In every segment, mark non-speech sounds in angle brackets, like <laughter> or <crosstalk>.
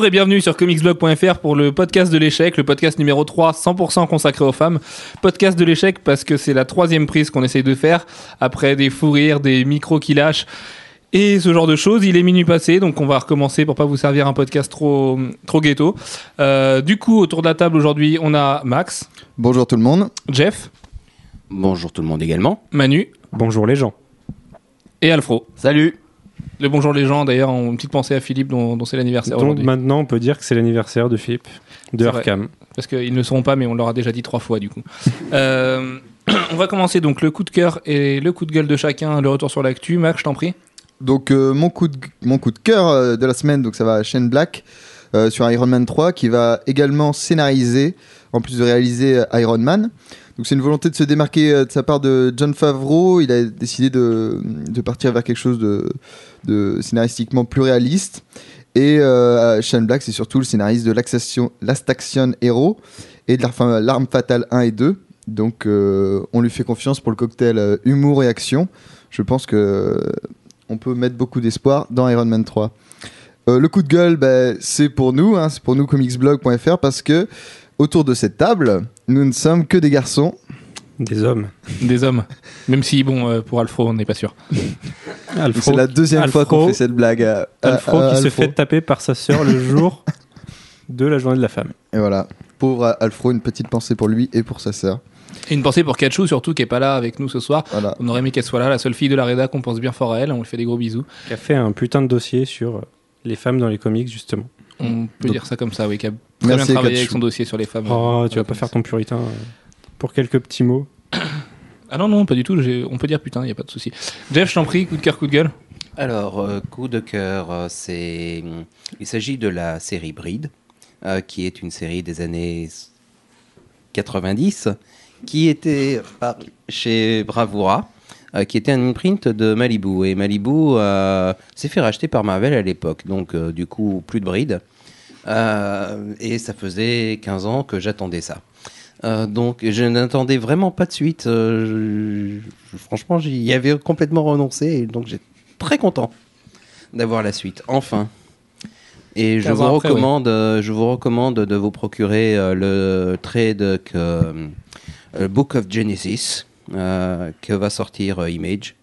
Bonjour et bienvenue sur comicsblog.fr pour le podcast de l'échec, le podcast numéro 3, 100% consacré aux femmes. Podcast de l'échec parce que c'est la troisième prise qu'on essaye de faire après des fous rires, des micros qui lâchent et ce genre de choses. Il est minuit passé, donc on va recommencer pour pas vous servir un podcast trop, trop ghetto. Euh, du coup, autour de la table aujourd'hui, on a Max, Bonjour tout le monde. Jeff, Bonjour tout le monde également. Manu Bonjour les gens. et Alfro. Salut Le bonjour les gens, d'ailleurs, une petite pensée à Philippe dont, dont c'est l'anniversaire Donc aujourd'hui. maintenant on peut dire que c'est l'anniversaire de Philippe, de vrai. Arkham. Parce qu'ils ne le sauront pas, mais on leur a déjà dit trois fois du coup. <laughs> Euh, <clears throat> on va commencer donc le coup de cœur et le coup de gueule de chacun, le retour sur l'actu. Max, je t'en prie. Donc euh, mon coup de mon coup de cœur euh, de la semaine, donc ça va à Shane Black euh, sur Iron Man 3, qui va également scénariser, en plus de réaliser Iron Man. Donc c'est une volonté de se démarquer de sa part de John Favreau. Il a décidé de, de partir vers quelque chose de, de scénaristiquement plus réaliste. Et euh, Shane Black, c'est surtout le scénariste de Last Action- Hero et de l'Arme Fatale 1 et 2. Donc euh, on lui fait confiance pour le cocktail euh, humour et action. Je pense que on peut mettre beaucoup d'espoir dans Iron Man 3. Euh, le coup de gueule, bah, c'est pour nous, hein, c'est pour nous comicsblog.fr parce que autour de cette table, nous ne sommes que des garçons. Des hommes. Des hommes. Même si, bon, euh, pour Alfro, on n'est pas sûr. <laughs> Alfro, C'est la deuxième fois qu'on Alfro- fait cette blague. à- à- Alfro à qui se Alfro. fait taper par sa sœur le jour <laughs> de la journée de la femme. Et voilà, pauvre Alfro, une petite pensée pour lui et pour sa sœur. Et une pensée pour Kachou, surtout, qui est pas là avec nous ce soir. Voilà. On aurait aimé qu'elle soit là, la seule fille de la rédac, on pense bien fort à elle, on lui fait des gros bisous. Qui a fait un putain de dossier sur les femmes dans les comics justement. On peut Donc- dire ça comme ça, oui, qui a très Merci, bien travaillé Kachou. avec son dossier sur les femmes. Oh, Euh, tu vas pas faire ton puritain euh, pour quelques petits mots. Ah non, non, pas du tout, on peut dire putain, il a pas de souci. Jeff, je t'en prie, coup de cœur, coup de gueule. Alors, euh, coup de cœur, euh, c'est. Il s'agit de la série Bride, euh, qui est une série des années 90, qui était par- chez Bravura, euh, qui était un imprint de Malibu. Et Malibu euh, s'est fait racheter par Marvel à l'époque, donc euh, du coup, plus de Bride. Euh, et ça faisait 15 ans que j'attendais ça. Euh, donc je n'attendais vraiment pas de suite. Euh, je- franchement, j'y avais complètement renoncé, et donc j'étais très content d'avoir la suite, enfin. Et je 15 vous, après, recommande, euh, je vous recommande de vous procurer le trade Book of Genesis que va sortir Image.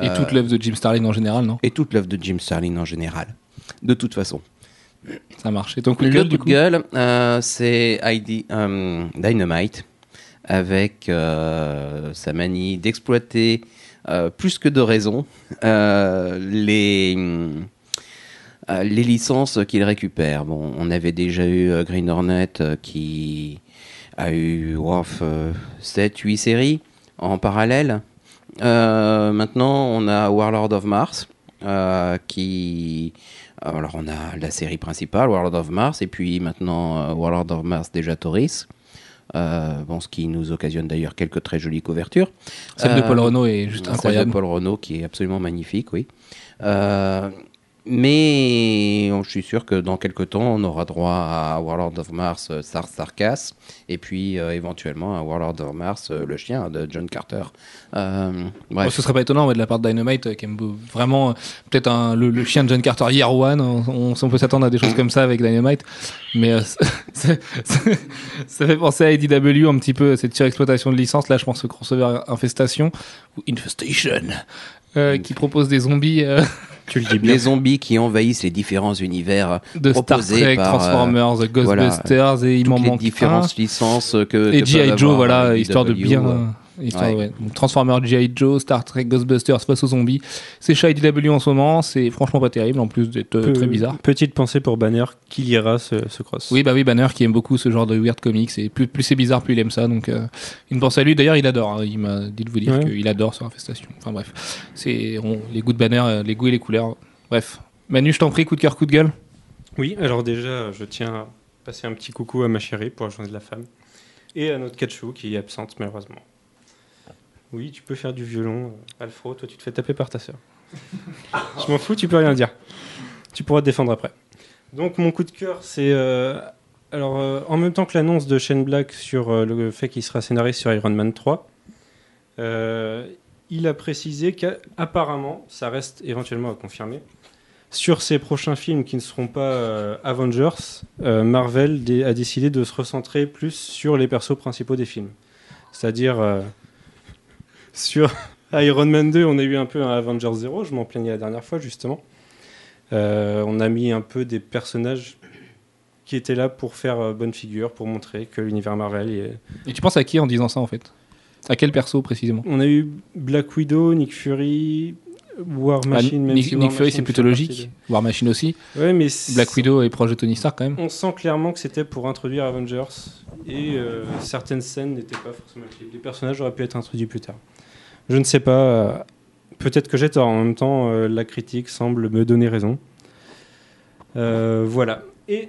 Et toute l'œuvre de Jim Starlin en général, non? et toute l'œuvre de Jim Starlin en général. De toute façon. Ça marche. Et ton coup de Le coup de gueule, euh, c'est ID, euh, Dynamite, avec euh, sa manie d'exploiter, plus que de raison, les, les licences qu'il récupère. Bon, on avait déjà eu Green Hornet qui a eu 7-8 séries en parallèle. Maintenant, on a Warlord of Mars, qui... Alors, on a la série principale, Warlord of Mars, et puis maintenant, euh, Warlord of Mars déjà Tauris. Euh, bon, ce qui nous occasionne d'ailleurs quelques très jolies couvertures. Celle de Euh, Paul Renault est juste celle incroyable. de Paul Renault qui est absolument magnifique, oui. Euh, mais je suis sûr que dans quelques temps, on aura droit à Warlord of Mars, euh, Star Sarkas, et puis euh, éventuellement à Warlord of Mars, euh, le chien de John Carter. Euh, Oh, bref. ce serait pas étonnant de la part de Dynamite qui aime vraiment peut-être le, chien de John Carter Year One on, peut s'attendre à des choses comme ça avec Dynamite mais <laughs> ça fait penser à IDW un petit peu cette surexploitation de licence là je pense au crossover Infestation ou Infestation euh, qui propose des zombies euh, <laughs> Tu le dis bien. les zombies qui envahissent les différents univers, de Star Proposés Trek, par, euh, Transformers, Ghostbusters et il m'en toutes les manque différentes un. licences que et G.I. Joe voilà histoire de bien euh, Histoire, Ouais. ouais. Donc, Transformers, G.I. Joe, Star Trek, Ghostbusters face aux zombies. C'est chez IDW en ce moment, c'est franchement pas terrible en plus d'être euh, très bizarre. Petite pensée pour Banner qui lira ce, ce cross. Oui, bah oui, Banner qui aime beaucoup ce genre de weird comics. Et plus, plus c'est bizarre, plus il aime ça. Donc, euh, une pensée à lui. D'ailleurs, il adore. hein. Il m'a dit de vous dire Ouais. qu'il adore sur Infestation. Enfin bref, c'est les goûts de Banner, euh, les goûts et les couleurs. Bref, Manu, je t'en prie, coup de cœur, coup de gueule. Oui, alors déjà, je tiens à passer un petit coucou à ma chérie pour la journée de la femme et à notre Kachou qui est absente malheureusement. Oui, tu peux faire du violon, euh, Alfro, toi tu te fais taper par ta sœur. <laughs> Je m'en fous, tu peux rien dire. Tu pourras te défendre après. Donc mon coup de cœur, c'est euh, alors euh, en même temps que l'annonce de Shane Black sur euh, le fait qu'il sera scénariste sur Iron Man 3, euh, il a précisé qu'apparemment, ça reste éventuellement à confirmer, sur ces prochains films qui ne seront pas Avengers, Marvel a décidé de se recentrer plus sur les persos principaux des films. C'est-à-dire, sur <laughs> Iron Man 2, on a eu un peu un Avengers 0, je m'en plaignais la dernière fois justement. Euh, on a mis un peu des personnages qui étaient là pour faire euh, bonne figure, pour montrer que l'univers Marvel est, Et tu penses à qui en disant ça en fait? À quel perso précisément? On a eu Black Widow, Nick Fury, War Ah, Machine. même Nick, si Nick Fury c'est plutôt logique. War Machine aussi. Ouais, mais Black Widow est proche de Tony Stark quand même. On sent clairement que c'était pour introduire Avengers et euh, certaines scènes n'étaient pas forcément. Les personnages auraient pu être introduits plus tard. Je ne sais pas. euh, Peut-être que j'ai tort. En même temps, euh, la critique semble me donner raison. Euh, voilà. Et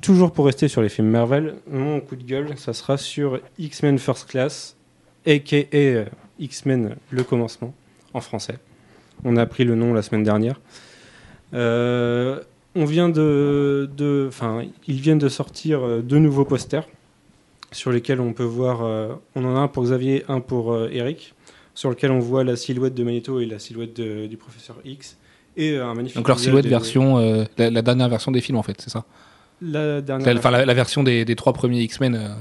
toujours pour rester sur les films Marvel, mon coup de gueule, ça sera sur X-Men First Class, aka X-Men Le Commencement, en français. On a appris le nom la semaine dernière. Euh, on vient de, ils viennent de sortir euh, deux nouveaux posters sur lesquels on peut voir. euh, on en a un pour Xavier, un pour euh, Eric, sur lequel on voit la silhouette de Magneto et la silhouette de- du professeur X et un magnifique. Donc leur silhouette des- version, la, la dernière version des films en fait, c'est ça? La dernière. Enfin la, la version des, des trois premiers X-Men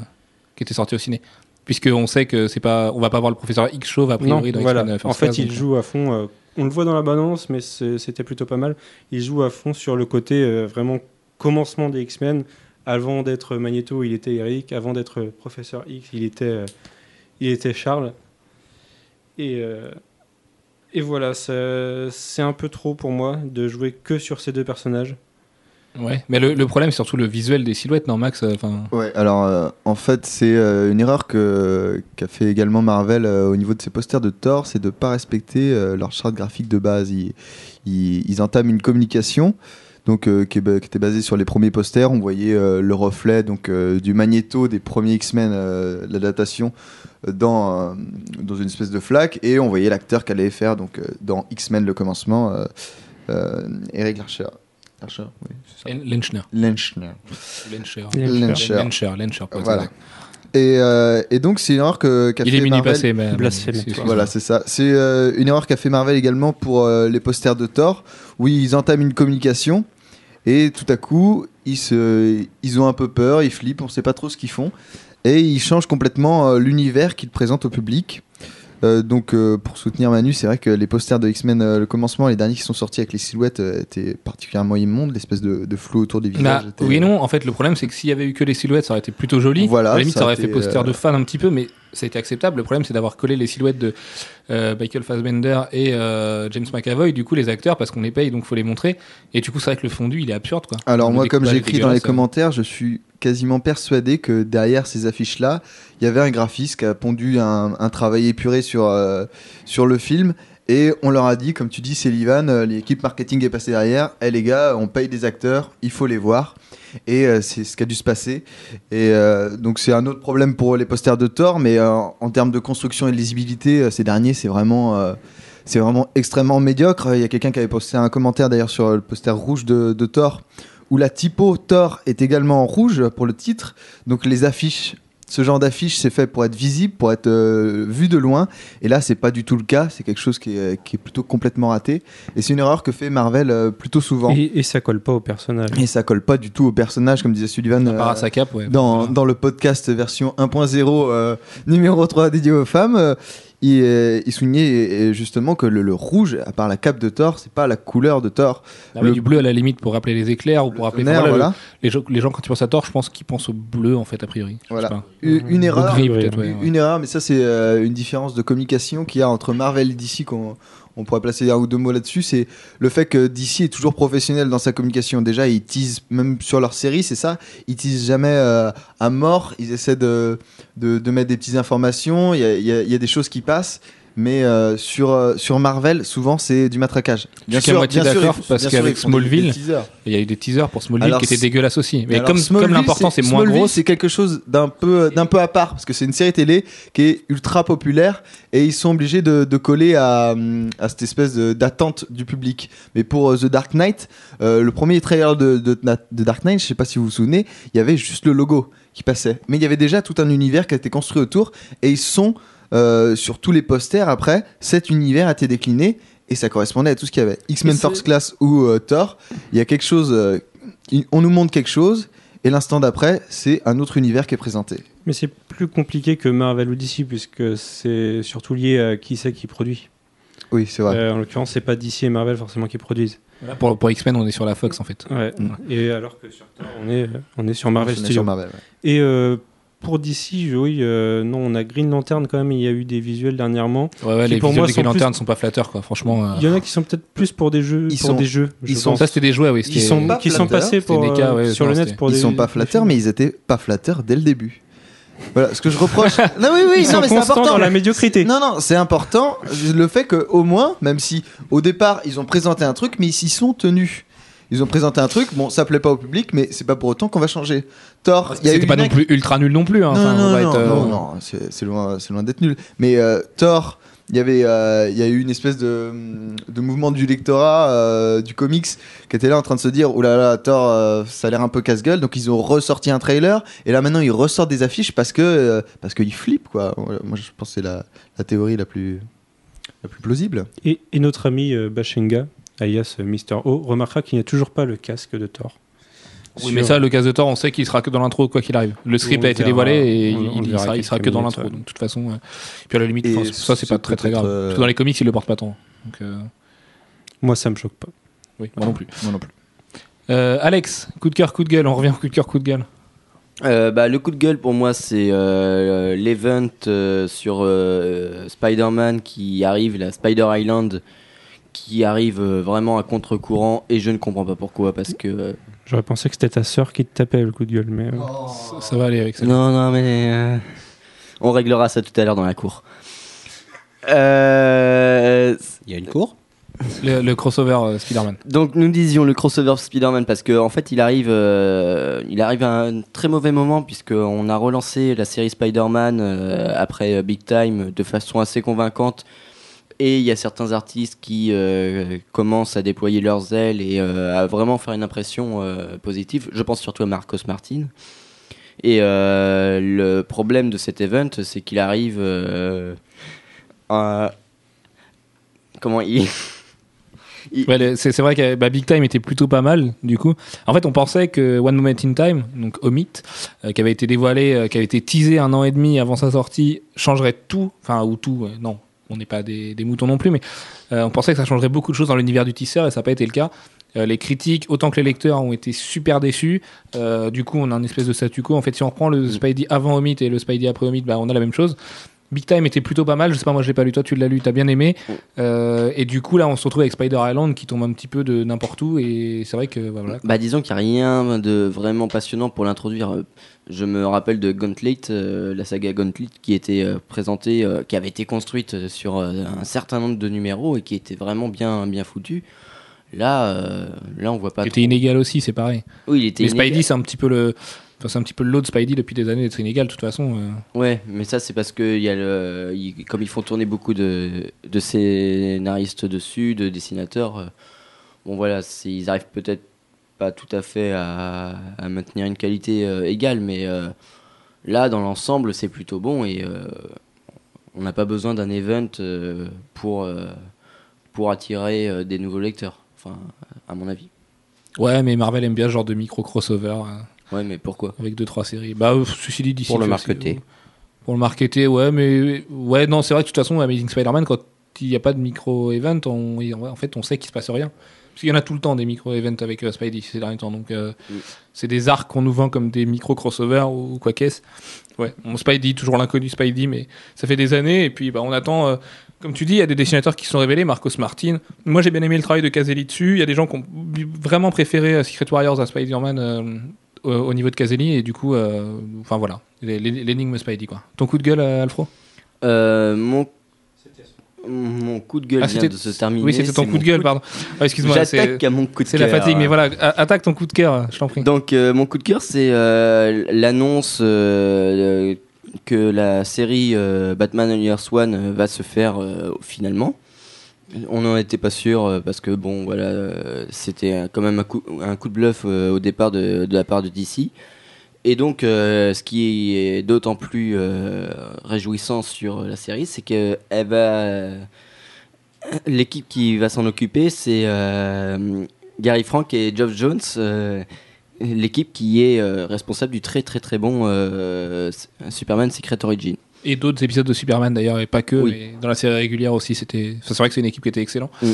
qui étaient sortis au ciné. Puisque on sait que c'est pas, on va pas voir le professeur X chauve a non, priori dans voilà. En fait, il joue à fond. euh, on le voit dans la balance, mais c'était plutôt pas mal. Il joue à fond sur le côté euh, vraiment commencement des X-Men. Avant d'être Magneto, il était Eric. Avant d'être Professeur X, il était, euh, Charles. Et, euh, et voilà, c'est un peu trop pour moi de jouer que sur ces deux personnages. Ouais, mais le, problème c'est surtout le visuel des silhouettes, non Max euh, alors euh, en fait, c'est euh, une erreur que qu'a fait également Marvel au niveau de ses posters de Thor, c'est de pas respecter leur charte graphique de base. Ils, ils, entament une communication. Donc, qui, était basée sur les premiers posters, on voyait le reflet donc du magnéto des premiers X-Men, la datation, dans, dans une espèce de flaque, et on voyait l'acteur qu'elle allait faire donc dans X-Men le commencement, Eric Larcher. Larcher, oui, c'est ça. Len- Lenchner. Lenchner. Lencher. Lencher. Lencher, Lencher, pour être Voilà. exact. Et, euh, et donc c'est une erreur que qu'a Il fait est mini Marvel. passé, mais. Blasphème. Voilà, c'est ça. C'est euh, une erreur qu'a fait Marvel également pour euh, les posters de Thor, où ils entament une communication et tout à coup ils se, ils ont un peu peur, ils flippent, on sait pas trop ce qu'ils font et ils changent complètement euh, l'univers qu'ils présentent au public. Euh, donc euh, pour soutenir Manu, c'est vrai que les posters de X-Men, euh, le commencement, les derniers qui sont sortis avec les silhouettes étaient particulièrement immondes, l'espèce de, de flou autour des Bah, visages. était- oui et non, en fait, le problème c'est que s'il y avait eu que les silhouettes, ça aurait été plutôt joli. Voilà, à la limite, ça aurait été, fait poster de fan un petit peu, mais ça a été acceptable. Le problème, c'est d'avoir collé les silhouettes de euh, Michael Fassbender et euh, James McAvoy, du coup, les acteurs, parce qu'on les paye, donc faut les montrer. Et du coup, c'est vrai que le fondu, il est absurde, quoi. Alors Le moi, comme j'ai écrit dans les hein. commentaires, je suis quasiment persuadé que derrière ces affiches-là, il y avait un graphiste qui a pondu un, un travail épuré sur, euh, sur le film. Et on leur a dit, comme tu dis, Sullivan, euh, l'équipe marketing est passée derrière. Eh les gars, on paye des acteurs, il faut les voir. Et euh, c'est ce qui a dû se passer. Et euh, donc c'est un autre problème pour les posters de Thor, mais en termes de construction et de lisibilité, ces derniers, c'est vraiment... c'est vraiment extrêmement médiocre. Il y a quelqu'un qui avait posté un commentaire d'ailleurs sur le poster rouge de, de Thor où la typo Thor est également en rouge pour le titre. Donc les affiches, ce genre d'affiche, c'est fait pour être visible, pour être euh, vu de loin. Et là, c'est pas du tout le cas. C'est quelque chose qui est, qui est plutôt complètement raté. Et c'est une erreur que fait Marvel euh, plutôt souvent. Et, Et, et ça colle pas au personnage. ça colle pas du tout au personnage, comme disait Sullivan. À part à euh, sa cape, ouais. dans, dans le podcast version 1.0 euh, numéro 3 dédié aux femmes, euh, il, euh, il soulignait justement que le, le rouge, à part la cape de Thor, c'est pas la couleur de Thor. Ah le- du bleu à la limite pour rappeler les éclairs ou pour rappeler. Tonnerre, voilà, voilà. le- les, gens, les gens, quand ils pensent à Thor, je pense qu'ils pensent au bleu, en fait, a priori. Voilà. pas. Une, erreur, gris, oui, peut-être, ouais, ouais. Une erreur, mais ça c'est euh, une différence de communication qu'il y a entre Marvel et DC qu'on on pourrait placer un ou deux mots là-dessus, c'est le fait que DC est toujours professionnel dans sa communication. Déjà, ils teasent, même sur leur série, c'est ça, ils teasent jamais euh, à mort, ils essaient de, de, mettre des petites informations, il y a des choses qui passent, mais euh, sur, euh, sur Marvel, souvent c'est du matraquage. Suis qu'à moitié d'accord, parce bien sûr, qu'avec Smallville. Il y a eu des teasers pour Smallville Alors, qui étaient c'est- dégueulasses aussi. Mais Alors, comme, Smallville, comme l'importance est moins gros, c'est quelque chose d'un peu, d'un peu à part parce que c'est une série télé qui est ultra populaire et ils sont obligés de, de coller à, à cette espèce d'attente du public. Mais pour euh, The Dark Knight, euh, le premier trailer de, de, de Dark Knight, je sais pas si vous vous souvenez, il y avait juste le logo qui passait, mais il y avait déjà tout un univers qui a été construit autour et ils sont euh, sur tous les posters après, cet univers a été décliné et ça correspondait à tout ce qu'il y avait. X-Men First Class ou euh, Thor, il y a quelque chose, euh, on nous montre quelque chose, et l'instant d'après, c'est un autre univers qui est présenté. Mais c'est plus compliqué que Marvel ou DC, puisque c'est surtout lié à qui c'est qui produit. Oui, c'est vrai. Euh, en l'occurrence, c'est pas DC et Marvel forcément qui produisent. Là, pour, pour X-Men, on est sur la Fox en fait. Ouais. Et alors que sur Thor, on est, on est sur Marvel On est Studios. sur Marvel, ouais. Et euh, pour DC, oui, euh, non, on a Green Lantern quand même. Il y a eu des visuels dernièrement. Ouais, ouais, Qui, les pour visuels moi, de Green plus- Lantern sont pas flatteurs quoi. Franchement, euh, Il y en a qui sont peut-être plus pour des jeux. Ils pour sont- des jeux. je ils sont- pense. ça c'était des jouets, oui. Qui c'était- sont, pas qui sont passés pour, euh, ouais, sur non, le net pour Ils des. sont pas flatteurs, mais ils étaient pas flatteurs dès le début. Voilà, ce que je reproche. <laughs> non, oui, oui, Ils non, sont mais c'est important. dans la médiocrité. Non, non, c'est important. Le fait qu'au moins, même si au départ ils ont présenté un truc, mais ils s'y sont tenus. Ils ont présenté un truc, bon, ça plaît pas au public, mais c'est pas pour autant qu'on va changer. Thor, il y a C'était pas une non plus ultra nul non plus. hein. Non, Enfin, on non, va non, être, euh, non, non, c'est c'est loin, c'est loin d'être nul. Mais euh, Thor, il y avait, euh, il y a eu une espèce de, de mouvement du lectorat euh, du comics qui était là en train de se dire, oh là là, Thor, euh, ça a l'air un peu casse-gueule. Donc ils ont ressorti un trailer et là maintenant ils ressortent des affiches parce que euh, parce qu'ils flippent quoi. Moi je pense que c'est la, la théorie la plus la plus plausible. Et, et notre ami euh, Bashenga, alias euh, Mister O, remarquera qu'il n'y a toujours pas le casque de Thor. Oui, mais ça, le cas de Thor, on sait qu'il sera que dans l'intro quoi qu'il arrive. Le script On a été verra. dévoilé et On- on il, sera, il sera que dans l'intro. ouais. Donc, de toute façon, euh, puis à la limite, enfin, ça c'est pas très très grave. euh, Parce que dans les comics, ils le portent pas tant. Donc, euh, Moi, ça me choque pas. oui, moi non plus. Moi non plus. Euh, Alex, coup de cœur, coup de gueule. On revient au coup de cœur, coup de gueule. Euh, bah, le coup de gueule pour moi, c'est euh, l'event euh, sur euh, Spider-Man qui arrive, la Spider Island, qui arrive euh, vraiment à contre-courant et je ne comprends pas pourquoi parce que. euh, J'aurais pensé que c'était ta sœur qui te tapait le coup de gueule, mais. euh, Ça, ça va aller avec ça. Non, non, mais. euh, on réglera ça tout à l'heure dans la cour. Euh, Il y a une cour? Le, le crossover euh, Spider-Man. Donc nous disions le crossover Spider-Man parce qu'en en fait il arrive, euh, il arrive à un très mauvais moment puisqu'on a relancé la série Spider-Man euh, après Big Time de façon assez convaincante et il y a certains artistes qui euh, commencent à déployer leurs ailes et euh, à vraiment faire une impression euh, positive. Je pense surtout à Marcos Martin. Et le problème de cet event c'est qu'il arrive à... Comment il... <laughs> c'est vrai que bah, Big Time était plutôt pas mal, du coup. En fait, on pensait que One Moment in Time, donc Omit, qui avait été dévoilé, qui avait été teasé un an et demi avant sa sortie, changerait tout. Enfin, ou tout, non, on n'est pas des, des moutons non plus, mais euh, on pensait que ça changerait beaucoup de choses dans l'univers du teaser et ça n'a pas été le cas. Euh, les critiques, autant que les lecteurs, ont été super déçus. Euh, du coup, on a un espèce de statu quo. En fait, si on reprend le Spidey avant Omit et le Spidey après Omit, bah, on a la même chose. Big Time était plutôt pas mal. Je sais pas, moi je l'ai pas lu. Toi, tu l'as lu, t'as bien aimé. Euh, et du coup, là, on se retrouve avec Spider Island qui tombe un petit peu de n'importe où. Et c'est vrai que bah, voilà. Bah disons qu'il n'y a rien de vraiment passionnant pour l'introduire. Je me rappelle de Gauntlet, euh, la saga Gauntlet qui était euh, présentée, euh, qui avait été construite euh, sur un certain nombre de numéros et qui était vraiment bien bien foutue. Là, là on voit pas. Il était inégal aussi, c'est pareil. Oui, il était Mais inégal. Spidey, c'est un petit peu le. Enfin, c'est un petit peu le lot de Spidey depuis des années d'être inégal, de toute façon. Ouais, mais ça c'est parce que y a le, comme ils font tourner beaucoup de, de scénaristes dessus, de dessinateurs. bon voilà, ils arrivent peut-être pas tout à fait à, à maintenir une qualité euh, égale, mais euh, là dans l'ensemble c'est plutôt bon et euh, on n'a pas besoin d'un event pour pour attirer des nouveaux lecteurs. Enfin, à mon avis. Ouais, mais Marvel aime bien ce genre de micro-crossover euh, Ouais, mais pourquoi? Avec deux trois séries. Bah, ceci dit, d'ici. Pour le marketer. Pour le marketer, ouais, mais. Ouais, non, c'est vrai que de toute façon, Amazing Spider-Man, quand il n'y a pas de micro-event, on... en fait, on sait qu'il se passe rien. Parce qu'il y en a tout le temps des micro-events avec euh, Spidey ces derniers temps. Donc, euh, c'est des arcs qu'on nous vend comme des micro-crossovers ou quoi qu'est-ce. Ouais, mon Spidey, toujours l'inconnu Spidey, mais ça fait des années. Et puis, bah, on attend. euh, comme tu dis, il y a des dessinateurs qui se sont révélés, Marcos Martin. Moi, j'ai bien aimé le travail de Caselli dessus. Il y a des gens qui ont vraiment préféré euh, Secret Warriors à Spider-Man euh, au, au niveau de Caselli. Et du coup, euh, enfin voilà, l'énigme Spidey, quoi. Ton coup de gueule, Alfro? Euh, mon mon coup de gueule Ah, vient de se terminer. Oui, c'était ton c'est coup de gueule, pardon. Ah, Excuse-moi, c'est J'attaque à mon coup de c'est cœur. la fatigue, mais voilà, attaque ton coup de cœur, je t'en prie. Donc euh, mon coup de cœur, c'est euh, l'annonce euh, que la série Batman Years One va se faire finalement. On n'en était pas sûr parce que bon voilà, c'était quand même un coup, un coup de bluff au départ de, de la part de DC. Et donc, euh, ce qui est d'autant plus euh, réjouissant sur la série, c'est qu'elle va, l'équipe qui va s'en occuper, c'est euh, Gary Frank et Geoff Jones, euh, l'équipe qui est euh, responsable du très très très bon euh, Superman Secret Origin. Et d'autres épisodes de Superman d'ailleurs, et pas que, Oui. mais dans la série régulière aussi, c'était. enfin, c'est vrai que c'est une équipe qui était excellente. Mm.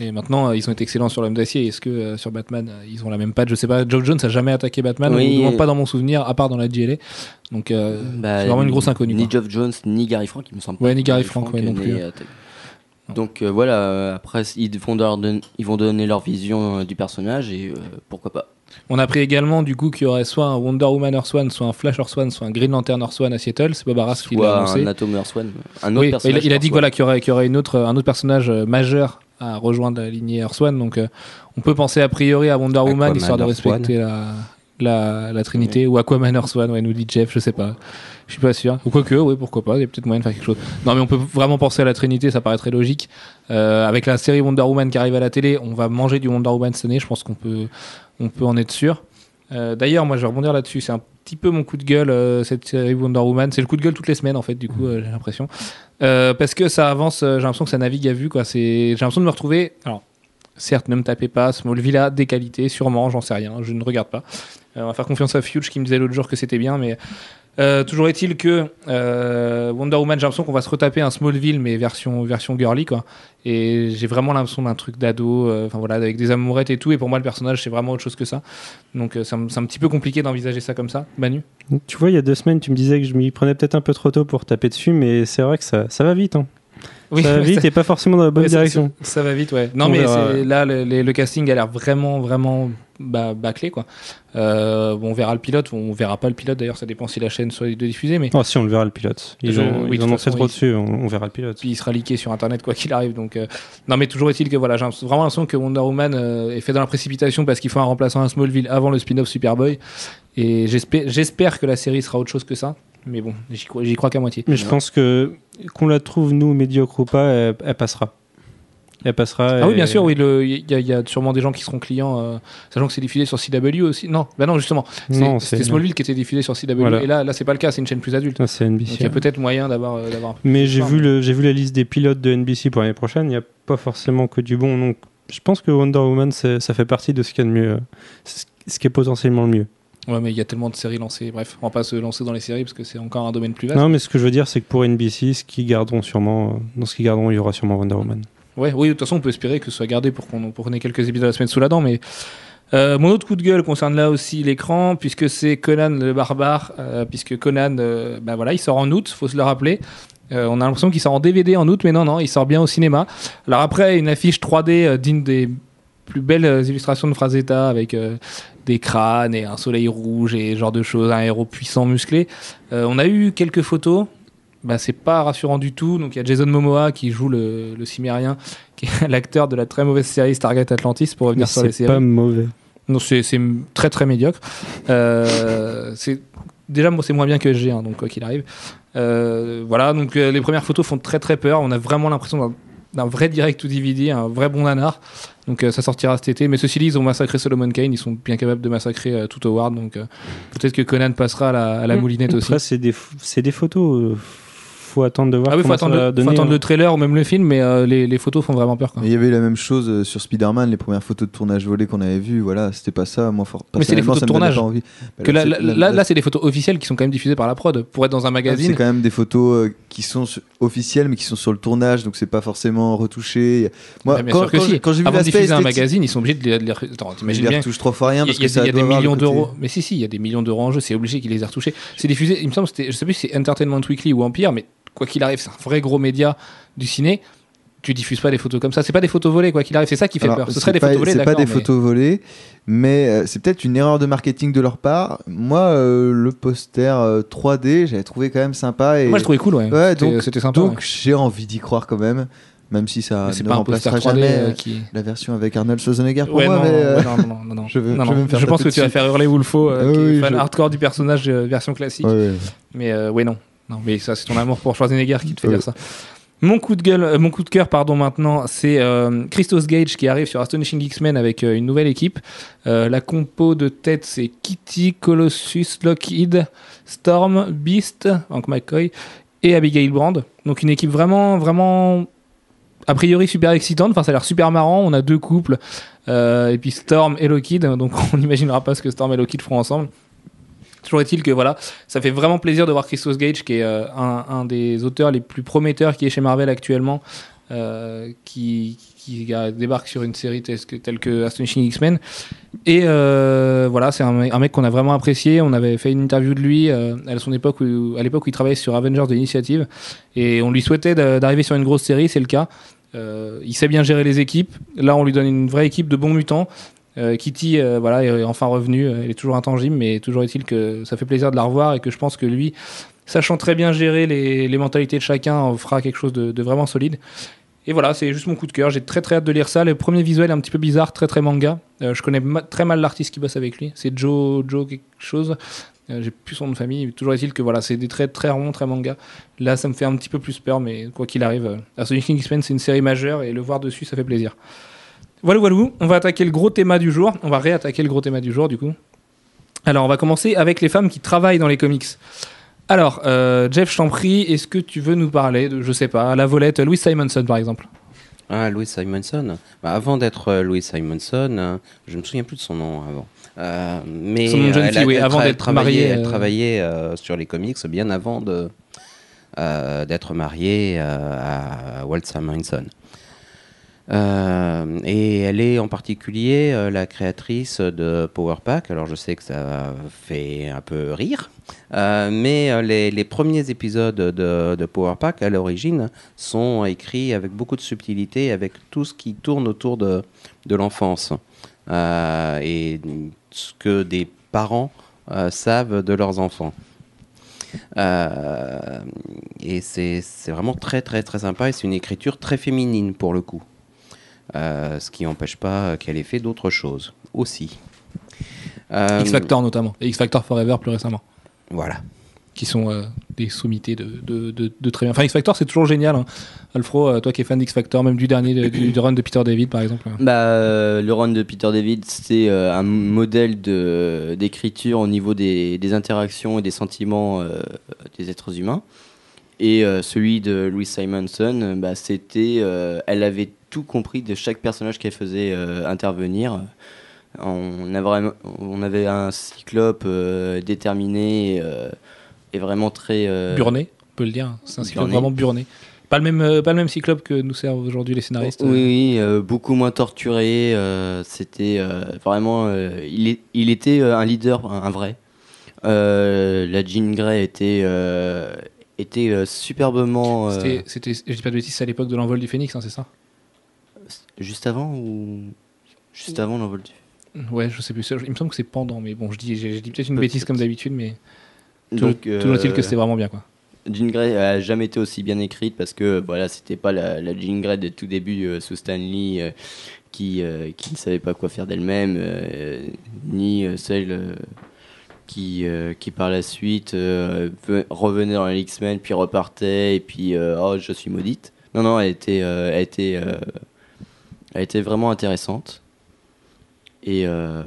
Et maintenant, euh, ils ont été excellents sur l'homme d'acier. Est-ce que euh, sur Batman, euh, ils ont la même patte? Je sais pas. Joe Jones a jamais attaqué Batman, Oui. ou pas dans mon souvenir, à part dans la GLA. Donc, euh, Bah, c'est vraiment une grosse inconnue. Ni. Geoff Jones, ni Gary Frank, il me semble. Ouais, pas ni Gary Frank, ouais, non plus. Donc euh, voilà, euh, après ils vont, ils donner leur vision euh, du personnage et pourquoi pas. On a appris également du coup qu'il y aurait soit un Wonder Woman Earth One, soit un Flash Earth One, soit un Green Lantern Earth One à Seattle. C'est Bob Arras qui l'a annoncé. un Atom Earth One, un autre Oui, il, personnage. il a Earth dit One. voilà qu'il y aurait, qu'il y aurait une autre, un autre personnage majeur à rejoindre la lignée Earth One. Donc, euh, on peut penser a priori à Wonder Woman histoire de respecter la, la, la Trinité ou Aquaman Earth One. Ouais, nous dit Jeff, je sais pas. Je suis pas sûr. Ou quoique, oui, pourquoi pas. Il y a peut-être moyen de faire quelque chose. Non, mais on peut vraiment penser à la Trinité, ça paraît très logique. Euh, avec la série Wonder Woman qui arrive à la télé, on va manger du Wonder Woman cette année. Je pense qu'on peut, on peut en être sûr. Euh, D'ailleurs, moi, je vais rebondir là-dessus. C'est un petit peu mon coup de gueule, euh, cette série Wonder Woman. C'est le coup de gueule toutes les semaines, en fait, du coup, euh, j'ai l'impression. Parce que ça avance, j'ai l'impression que ça navigue à vue, quoi. J'ai l'impression de me retrouver. Alors, certes, ne me tapez pas, Smallville a des qualités, sûrement, j'en sais rien, je ne regarde pas. On va faire confiance à Fuge qui me disait l'autre jour que c'était bien, mais euh, toujours est-il que euh, Wonder Woman, j'ai l'impression qu'on va se retaper un Smallville, mais version, version girly, quoi. Et j'ai vraiment l'impression d'un truc d'ado, euh, enfin voilà, avec des amourettes et tout. Et pour moi, le personnage, c'est vraiment autre chose que ça. Donc, c'est un, c'est un petit peu compliqué d'envisager ça comme ça. Manu? Tu vois, il y a deux semaines, tu me disais que je m'y prenais peut-être un peu trop tôt pour taper dessus, mais c'est vrai que ça, ça va vite. Hein. Oui, ça va <laughs> vite et pas forcément dans la bonne Ouais, direction. Ça, ça va vite, ouais. Non, On mais verra, là, le, le- le casting a l'air vraiment, vraiment bah, bâclé, quoi. Euh, bon, on verra le pilote, on verra pas le pilote d'ailleurs, ça dépend si la chaîne soit de diffuser, mais Oh, si, on le verra le pilote. Ils, Je- ont, oui, ils en ont fait trop ils- dessus, on, on verra le pilote. puis il sera leaké sur internet quoi qu'il arrive. Donc, euh, non, mais toujours est-il que voilà, j'ai vraiment l'impression que Wonder Woman euh, est fait dans la précipitation parce qu'il faut un remplaçant à Smallville avant le spin-off Superboy. Et j'espère que la série sera autre chose que ça. Mais bon, j'y crois, qu'à moitié. Mais je pense que qu'on la trouve, nous, médiocre ou pas, elle, elle passera. Elle passera. Ah oui, bien sûr, oui, il y, a- il y a sûrement des gens qui seront clients, euh, sachant que c'est diffusé sur CW aussi. Non, bah non, justement, c'était Smallville qui était diffusé sur CW. Voilà. Et là, là, c'est pas le cas, c'est une chaîne plus adulte. Ah, c'est Donc il NBC. y a peut-être moyen d'avoir, euh, d'avoir Mais j'ai vu, le, j'ai vu la liste des pilotes de NBC pour l'année prochaine, il n'y a pas forcément que du bon. Donc je pense que Wonder Woman, ça fait partie de ce qu'il y a de mieux. euh, ce qui est potentiellement le mieux. Ouais, mais il y a tellement de séries lancées. Bref, on va pas se lancer dans les séries parce que c'est encore un domaine plus vaste. Non, mais ce que je veux dire, c'est que pour NBC, ce qu'ils garderont sûrement, euh, dans ce qu'ils garderont, il y aura sûrement Wonder Woman. Ouais, oui, de toute façon, on peut espérer que ce soit gardé pour qu'on qu'on ait quelques épisodes à se mettre sous la dent. Mais euh, mon autre coup de gueule concerne là aussi l'écran, puisque c'est Conan le barbare, euh, puisque Conan, euh, bah voilà, il sort en août, faut se le rappeler. On a l'impression qu'il sort en DVD en août, mais non, non, il sort bien au cinéma. Alors après, une affiche 3D euh, digne des plus belles illustrations de Frazetta avec des crânes et un soleil rouge et ce genre de choses, un héros puissant, musclé. Euh, on a eu quelques photos. Bah, c'est pas rassurant du tout. Donc il y a Jason Momoa qui joue le, le cimérien, qui est <laughs> l'acteur de la très mauvaise série Stargate Atlantis pour Mais revenir sur les c'est séries. pas mauvais. Non, c'est c'est très très médiocre. Euh, c'est déjà moi c'est moins bien que SG1, donc quoi qu'il arrive. Euh, voilà, donc euh, les premières photos font très très peur. On a vraiment l'impression d'un- d'un vrai direct ou DVD, un vrai bon nanar. Donc euh, ça sortira cet été. Mais ceci dit, ils ont massacré Solomon Kane. Ils sont bien capables de massacrer euh, tout Howard. Donc euh, peut-être que Conan passera à la, à la moulinette aussi. C'est des, des photos. Faut attendre de voir Ah oui, faut comment attendre, faut hein. le trailer ou même le film, mais euh, les, les photos font vraiment peur. Quoi. Il y avait la même chose euh, sur Spider-Man, les premières photos de tournage volées qu'on avait vues, voilà, c'était pas ça, moi fort. Mais c'est des personnellement, photos de tournage. pas envie. Bah, Que là, c'est- là, là- là, là, là, c'est des photos officielles qui sont quand même diffusées par la prod. Pour être dans un c'est magazine, quand même des photos euh, qui sont officielles mais qui sont sur le tournage, donc c'est pas forcément retouché. Moi, quand, quand si. j'ai- quand j'ai vu Avant de un magazine, ils sont obligés de les, de les- Attends, ils les retouchent trois fois rien Il y a, parce il y a que ça il y a des millions d'euros. Mais si, si, il y a des millions d'euros en jeu. C'est obligé qu'ils les aient retouchés. C'est diffusé, il me semble, c'était, je sais plus si c'est Entertainment Weekly ou Empire, mais quoi qu'il arrive, c'est un vrai gros média du ciné. Tu diffuses pas des photos comme ça. C'est pas des photos volées, quoi qu'il arrive. C'est ça qui fait Alors, peur. Ce serait des pas- photos volées, C'est pas des mais- photos volées, mais euh, c'est peut-être une erreur de marketing de leur part. Moi, euh, le poster euh, 3D, j'avais trouvé quand même sympa. Et... Moi, je trouvais cool, ouais. Ouais, donc- c'était sympa. Donc ouais. j'ai envie d'y croire quand même, même si ça ne pas remplacera 3D jamais euh, euh, qui. la version avec Arnold Schwarzenegger pour Ouais, moi. non, mais, euh, ouais, non, non, non, non. <laughs> je veux- Non, je veux me faire Je pense que tu vas faire hurler Wolfo, euh, Ah qui est fan je- hardcore du personnage euh, version classique. ouais, ouais. Mais euh, ouais, non. Non, mais ça, c'est ton amour pour Schwarzenegger qui te fait Ouais. dire ça. Mon coup de gueule, euh, mon coup de cœur, pardon, maintenant, c'est euh, Christos Gage qui arrive sur Astonishing X-Men avec euh, une nouvelle équipe. Euh, la compo de tête, c'est Kitty, Colossus, Lockheed, Storm, Beast, Hank McCoy et Abigail Brand. Donc une équipe vraiment, vraiment a priori super excitante. Enfin, ça a l'air super marrant. On a deux couples, euh, et puis Storm et Lockheed. Donc, <laughs> on n'imaginera pas ce que Storm et Lockheed feront ensemble. Toujours est-il que voilà, ça fait vraiment plaisir de voir Christos Gage, qui est euh, un, des auteurs les plus prometteurs qui est chez Marvel actuellement, euh, qui, débarque sur une série telle que, Astonishing X-Men. Et euh, voilà, c'est un, mec- qu'on a vraiment apprécié. On avait fait une interview de lui à à l'époque où il travaillait sur Avengers de et on lui souhaitait d'a- d'arriver sur une grosse série. C'est le cas. Il sait bien gérer les équipes. Là, on lui donne une vraie équipe de bons mutants. Euh, Kitty, euh, voilà, est enfin revenue. Elle est toujours intangible, mais toujours est-il que ça fait plaisir de la revoir et que je pense que lui, sachant très bien gérer les, mentalités de chacun, fera quelque chose de, vraiment solide. Et voilà, c'est juste mon coup de cœur. J'ai très très hâte de lire ça. Le premier visuel est un petit peu bizarre, très très manga. Euh, je connais très mal l'artiste qui bosse avec lui. C'est Joe, Joe quelque chose. Euh, J'ai plus son nom de famille. Toujours est-il que voilà, c'est des traits très ronds, très manga. Là, ça me fait un petit peu plus peur, mais quoi qu'il arrive, euh, Astonishing X-Men, c'est une série majeure et le voir dessus, ça fait plaisir. Voilà, voilà. On va attaquer le gros thème du jour. On va réattaquer le gros thème du jour, du coup. Alors, on va commencer avec les femmes qui travaillent dans les comics. Alors, euh, Jeff, je t'en prie, est-ce que tu veux nous parler de, je sais pas, la volette Louis Simonson, par exemple? Ah, Louis Simonson. Bah, avant d'être euh, Louis Simonson, hein, je me souviens plus de son nom avant. Euh, mais Son nom de jeune fille, oui, avant d'être mariée, Elle euh. travaillait euh, sur les comics bien avant de euh, d'être mariée euh, à Walt Simonson. Euh, et elle est en particulier euh, la créatrice de Power Pack. Alors je sais que ça fait un peu rire, euh, mais les, premiers épisodes de, de Power Pack à l'origine sont écrits avec beaucoup de subtilité, avec tout ce qui tourne autour de, l'enfance et ce que des parents savent de leurs enfants. Et c'est vraiment très très très sympa et c'est une écriture très féminine pour le coup. Euh, ce qui n'empêche pas qu'elle ait fait d'autres choses aussi. Euh, X Factor notamment, et X Factor Forever plus récemment, Voilà. qui sont euh, des sommités de, de, de, de très bien. Enfin, X Factor, c'est toujours génial. Hein. Alfro, euh, toi qui es fan d'X Factor, même du dernier, de- du, du run de Peter David par exemple. Bah, euh, le run de Peter David, c'est euh, un modèle de- d'écriture au niveau des, des interactions et des sentiments euh, des êtres humains. Et euh, celui de Louis Simonson, bah, c'était, euh, elle avait tout compris de chaque personnage qu'elle faisait euh, intervenir. On, a vraiment, on avait un cyclope euh, déterminé euh, et vraiment très. Burné, on peut le dire. C'est un cyclope Burné. vraiment burné. Pas le même, pas le même cyclope que nous servent aujourd'hui les scénaristes. Oui, oui, euh, beaucoup moins torturé. euh, C'était euh, vraiment. il, est- il était un leader, un, un vrai. La Jean Grey était, était superbement. C'était, c'était, je dis pas de bêtises, c'est à l'époque de l'envol du Phénix, hein, c'est ça? Juste avant ou. Juste avant l'envol du. Ouais, je sais plus. Il me semble que c'est pendant, mais bon, je dis, je dis peut-être une bêtise comme d'habitude, mais Donc, tout est-il que euh, c'était vraiment bien, quoi. Jean Grey a jamais été aussi bien écrite parce que voilà, c'était pas la, la Jean Grey de tout début euh, sous Stan Lee euh, qui, euh, qui ne savait pas quoi faire d'elle-même, euh, ni euh, celle euh, qui, euh, qui par la suite euh, ve- revenait dans les X-Men puis repartait et puis euh, oh je suis maudite. Non non, elle était, euh, elle était, elle était vraiment intéressante et euh,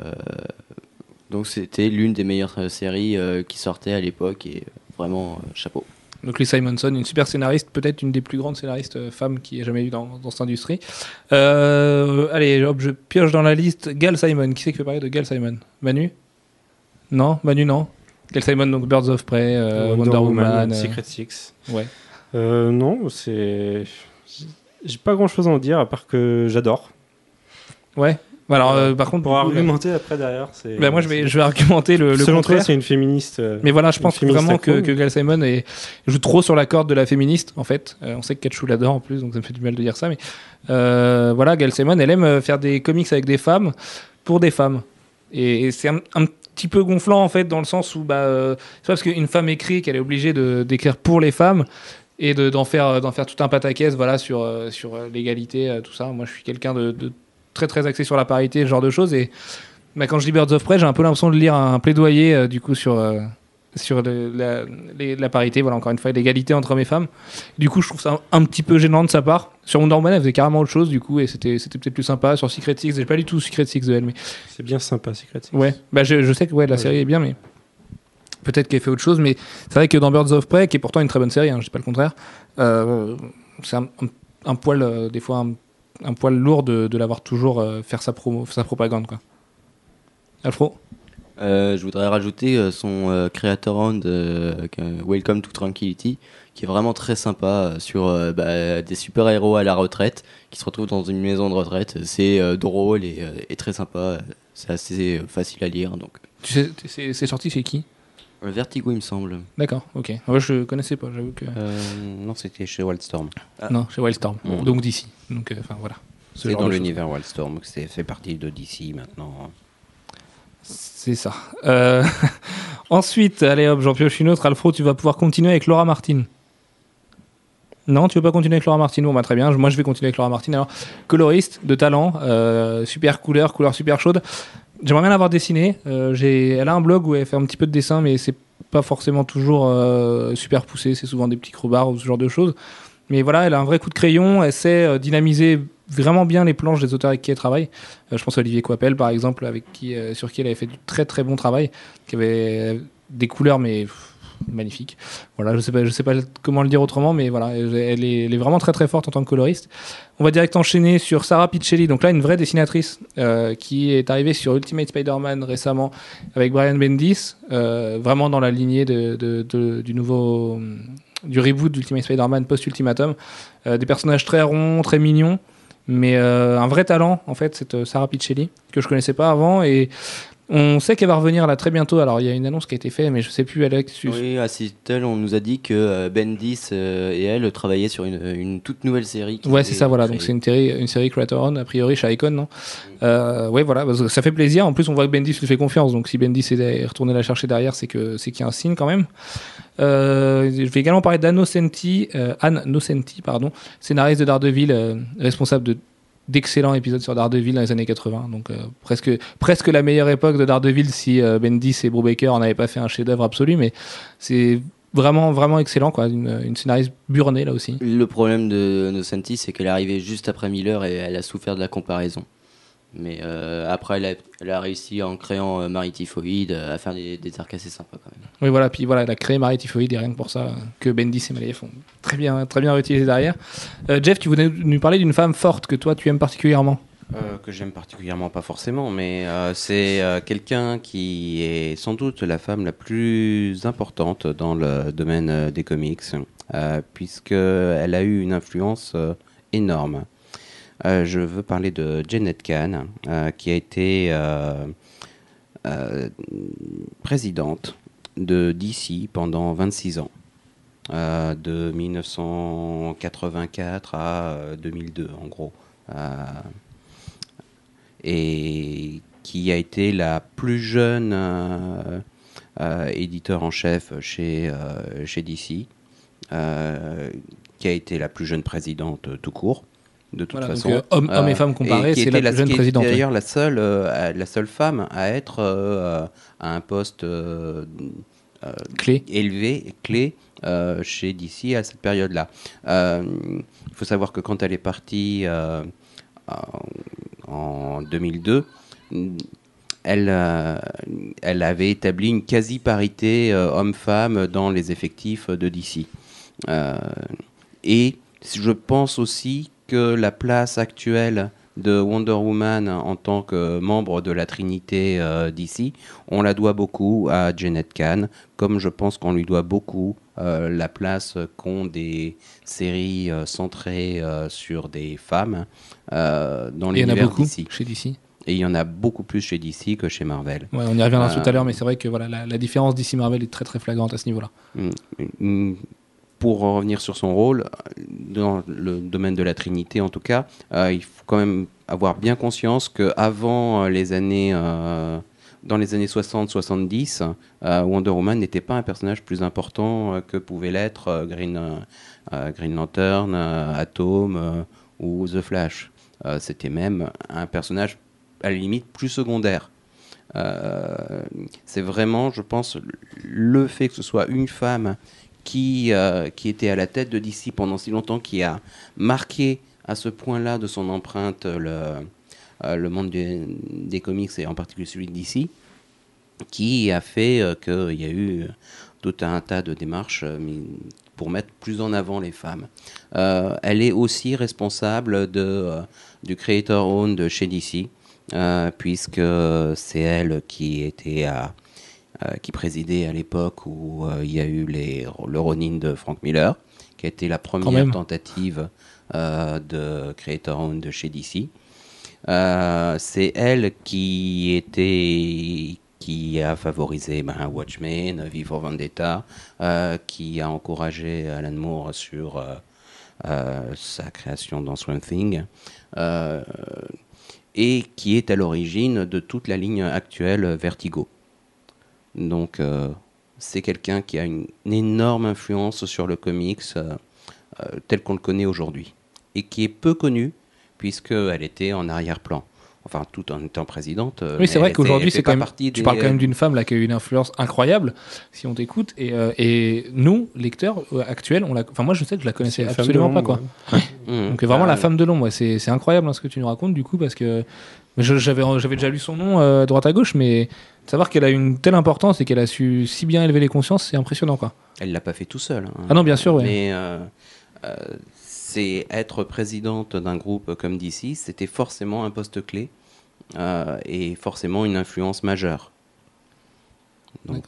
donc c'était l'une des meilleures euh, séries euh, qui sortait à l'époque et vraiment euh, chapeau. Donc Lee Simonson, une super scénariste, peut-être une des plus grandes scénaristes euh, femmes qui ait jamais eu dans, dans cette industrie. Euh, allez, hop, je pioche dans la liste. Gal Simon, qui c'est qui veut parler de Gal Simon? Manu? Non? Manu, non? Gal Simon, donc Birds of Prey, euh, Wonder, Woman. euh, Secret Six. ouais. Euh, non, c'est. J'ai pas grand chose à en dire à part que j'adore. Ouais. Alors, euh, par contre, pour coup, argumenter après derrière, c'est. bah, moi, je vais, je vais argumenter le, le Selon toi, contraire. c'est une féministe. euh, Mais voilà, je pense vraiment que, que Gal Simon est- joue trop sur la corde de la féministe, en fait. Euh, on sait que Katchou l'adore en plus, donc ça me fait du mal de dire ça. Mais voilà, Gal Simon, elle aime faire des comics avec des femmes pour des femmes. Et, et c'est un, un petit peu gonflant, en fait, dans le sens où bah, c'est pas parce qu'une femme écrit qu'elle est obligée d'écrire pour les femmes et de- d'en faire, d'en faire tout un pataquès voilà, sur, euh, sur l'égalité, euh, tout ça. Moi, je suis quelqu'un de, de très très axé sur la parité, ce genre de choses. Et bah, quand je lis Birds of Prey, j'ai un peu l'impression de lire un plaidoyer euh, du coup sur, euh, sur le- la, les- la parité, voilà, encore une fois, l'égalité entre hommes et femmes. Du coup, je trouve ça un, un petit peu gênant de sa part. Sur Wonder elle faisait carrément autre chose, du coup, et c'était c'était peut-être plus sympa. Sur Secret Six, j'ai pas lu tout Secret Six de elle, mais C'est bien sympa, Secret Six. ouais, bah, je, je sais que ouais, la Ouais. série est bien, mais peut-être qu'elle fait autre chose. Mais c'est vrai que dans Birds of Prey, qui est pourtant une très bonne série, hein, je dis pas le contraire, euh, c'est un, un un poil, euh, des fois, un, un poil lourd de, de l'avoir toujours euh, faire sa, promo, sa propagande. Quoi. Alfro? Je voudrais rajouter son creator round Welcome to Tranquility qui est vraiment très sympa sur bah, des super-héros à la retraite qui se retrouvent dans une maison de retraite. C'est drôle et, et très sympa. C'est assez facile à lire. Donc, Tu sais, t- c'est sorti chez qui? Vertigo, il me semble. D'accord, ok. Moi, je connaissais pas, j'avoue que. Euh, non, c'était chez Wildstorm. Non, chez Wildstorm. Mm. Donc d'ici. Donc, euh, enfin, voilà. Ce C'est dans l'univers Wildstorm c'est fait partie de DC maintenant. C'est ça. Euh, <laughs> Ensuite, allez hop, j'en pioche une autre. Alfro, tu vas pouvoir continuer avec Laura Martin. Non, tu veux pas continuer avec Laura Martin? Bon, bah, très bien. Moi, je vais continuer avec Laura Martin. Alors, coloriste de talent, euh, super couleur, couleur super chaude. J'aimerais bien l'avoir dessiné. Euh, elle a un blog où elle fait un petit peu de dessin, mais c'est pas forcément toujours euh, super poussé. C'est souvent des petits crobards ou ce genre de choses. Mais voilà, elle a un vrai coup de crayon. Elle sait euh, dynamiser vraiment bien les planches des auteurs avec qui elle travaille. Je pense à Olivier Coipel, par exemple, avec qui, sur qui elle avait fait du très très bon travail, qui avait des couleurs mais pff, magnifiques. Voilà, je sais pas, je sais pas comment le dire autrement, mais voilà, elle est, vraiment très très forte en tant que coloriste. On va direct enchaîner sur Sarah Piccelli, donc là une vraie dessinatrice euh, qui est arrivée sur Ultimate Spider-Man récemment avec Brian Bendis, euh, vraiment dans la lignée du nouveau du reboot d'Ultimate Spider-Man post-Ultimatum. Euh, des personnages très ronds, très mignons, mais un vrai talent en fait, cette Sarah Piccelli que je connaissais pas avant et on sait qu'elle va revenir là très bientôt. Alors il y a une annonce qui a été faite, mais je sais plus Alex. Oui, à Seattle, on nous a dit que euh, Bendis euh, et elle travaillaient sur une, une toute nouvelle série. qu'ils Ouais, c'est ça, voilà. créée. Donc c'est une série, une série Creator On, a priori chez Icon, non? Euh, Ouais, voilà. parce que ça fait plaisir. En plus, on voit que Bendis lui fait confiance. Donc si Bendis est retourné la chercher derrière, c'est que c'est qu'il y a un signe quand même. Euh, je vais également parler d'Anne Nocenti, euh, Anne Nocenti, pardon, scénariste de Daredevil, responsable de d'excellents épisodes sur Daredevil dans les années 80. Donc euh, presque presque la meilleure époque de Daredevil si euh, Bendis et Brubaker n'avaient pas fait un chef-d'œuvre absolu, mais c'est vraiment vraiment excellent quoi. Une, scénariste burnée là aussi. Le problème de Nocenti, c'est qu'elle est arrivée juste après Miller et elle a souffert de la comparaison. Mais euh, après, elle a, elle a réussi en créant euh, Marie Typhoïde euh, à faire des, des arcs assez sympas quand même. Oui, voilà, puis voilà, elle a créé Marie Typhoïde et rien que pour ça, que Bendis et Malieff ont très bien, très bien réutilisé derrière. Euh, Jeff, tu voulais nous parler d'une femme forte que toi tu aimes particulièrement. Euh, que j'aime particulièrement, pas forcément, mais euh, c'est euh, quelqu'un qui est sans doute la femme la plus importante dans le domaine des comics, euh, puisqu'elle a eu une influence euh, énorme. Euh, je veux parler de Janet Kahn, euh, qui a été euh, présidente de DC pendant 26 ans, euh, de 1984 à euh, 2002 en gros. Et qui a été la plus jeune éditeur en chef chez, chez DC, qui a été la plus jeune présidente tout court, de toute Voilà, donc, façon. euh, hommes, hommes et femmes comparés, c'est la plus jeune présidente. oui. D'ailleurs, la seule, euh, la seule femme à être euh, à un poste euh, euh, Clé. élevé, clé euh, chez DC à cette période-là. Euh, Il faut savoir que quand elle est partie euh, en- en 2002, elle, euh, elle avait établi une quasi-parité euh, homme-femme dans les effectifs de DC. Euh, et je pense aussi que la place actuelle de Wonder Woman en tant que membre de la Trinité euh, d'ici, on la doit beaucoup à Janet Kahn, comme je pense qu'on lui doit beaucoup euh, la place qu'ont des séries euh, centrées euh, sur des femmes dans a l'univers d'ici. chez DC. Et il y en a beaucoup plus chez DC que chez Marvel. Ouais, on y reviendra tout à l'heure, mais c'est vrai que voilà, la, la différence DC Marvel est très très flagrante à ce niveau-là. Pour revenir sur son rôle, euh, dans le domaine de la Trinité en tout cas, euh, il faut quand même avoir bien conscience qu'avant les années, euh, dans les années 60-70, euh, Wonder Woman n'était pas un personnage plus important euh, que pouvait l'être euh, Green, euh, euh, Green Lantern, euh, Atom euh, ou The Flash. Euh, C'était même un personnage à la limite plus secondaire. Euh, c'est vraiment, je pense, le fait que ce soit une femme qui, euh, qui était à la tête de DC pendant si longtemps, qui a marqué à ce point-là de son empreinte le, euh, le monde des, comics et en particulier celui de DC, qui a fait euh, qu'il y a eu tout un tas de démarches euh, pour mettre plus en avant les femmes. Euh, elle est aussi responsable euh, du Creator Own de chez DC, euh, puisque c'est elle qui était à, euh, qui présidait à l'époque où euh, il y a eu les, le Ronin de Frank Miller, qui a été la première tentative euh, de Creator Own de chez DC. Euh, c'est elle qui était qui a favorisé ben, Watchmen, V for Vendetta, euh, qui a encouragé Alan Moore sur euh, euh, sa création dans Swamp Thing, euh, et qui est à l'origine de toute la ligne actuelle Vertigo. Donc euh, c'est quelqu'un qui a une, une énorme influence sur le comics euh, euh, tel qu'on le connaît aujourd'hui, et qui est peu connu puisqu'elle était en arrière-plan. Enfin, tout en étant présidente. Oui, c'est vrai qu'aujourd'hui, c'est quand même. partie Tu des, parles quand même d'une femme là qui a eu une influence incroyable, si on t'écoute. Et, euh, et nous, lecteurs actuels, on la... enfin moi je sais que je la connaissais absolument pas quoi. <laughs> Donc vraiment ah, la femme de l'ombre, ouais, c'est c'est incroyable hein, ce que tu nous racontes du coup parce que j'avais j'avais déjà lu son nom euh, à droite à gauche, mais savoir qu'elle a une telle importance et qu'elle a su si bien élever les consciences, c'est impressionnant quoi. Elle l'a pas fait tout seul. hein. Ah non, bien sûr, ouais. Mais euh, euh, c'est être présidente d'un groupe comme DC, c'était forcément un poste clé euh, et forcément une influence majeure. Donc,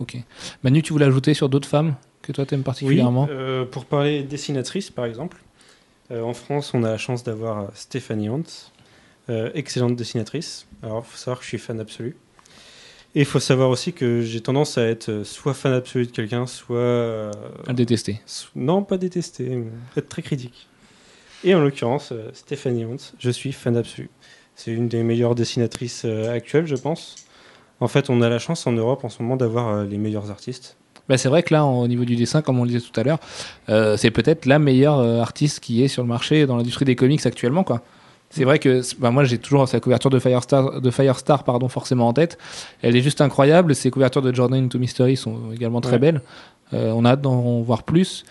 Ok. Manu, tu voulais ajouter sur d'autres femmes que toi t'aimes particulièrement? Oui, euh, pour parler dessinatrice, par exemple, euh, en France, on a la chance d'avoir Stéphanie Hunt, euh, excellente dessinatrice. Alors, il faut savoir que je suis fan absolu. Et il faut savoir aussi que j'ai tendance à être euh, soit fan absolu de quelqu'un, soit. euh, À détester. so- non, pas détester, mais être très critique. Et en l'occurrence, Stéphanie Hunt, je suis fan absolu. C'est une des meilleures dessinatrices actuelles, je pense. En fait, on a la chance en Europe en ce moment d'avoir les meilleurs artistes. Bah, c'est vrai que là, au niveau du dessin, comme on le disait tout à l'heure, euh, c'est peut-être la meilleure artiste qui est sur le marché dans l'industrie des comics actuellement, quoi. C'est vrai que bah, moi j'ai toujours sa couverture de Firestar, de Firestar pardon, forcément en tête. Elle est juste incroyable. Ses couvertures de Jordan into Mystery sont également très Ouais. belles. Euh, on a hâte d'en voir plus.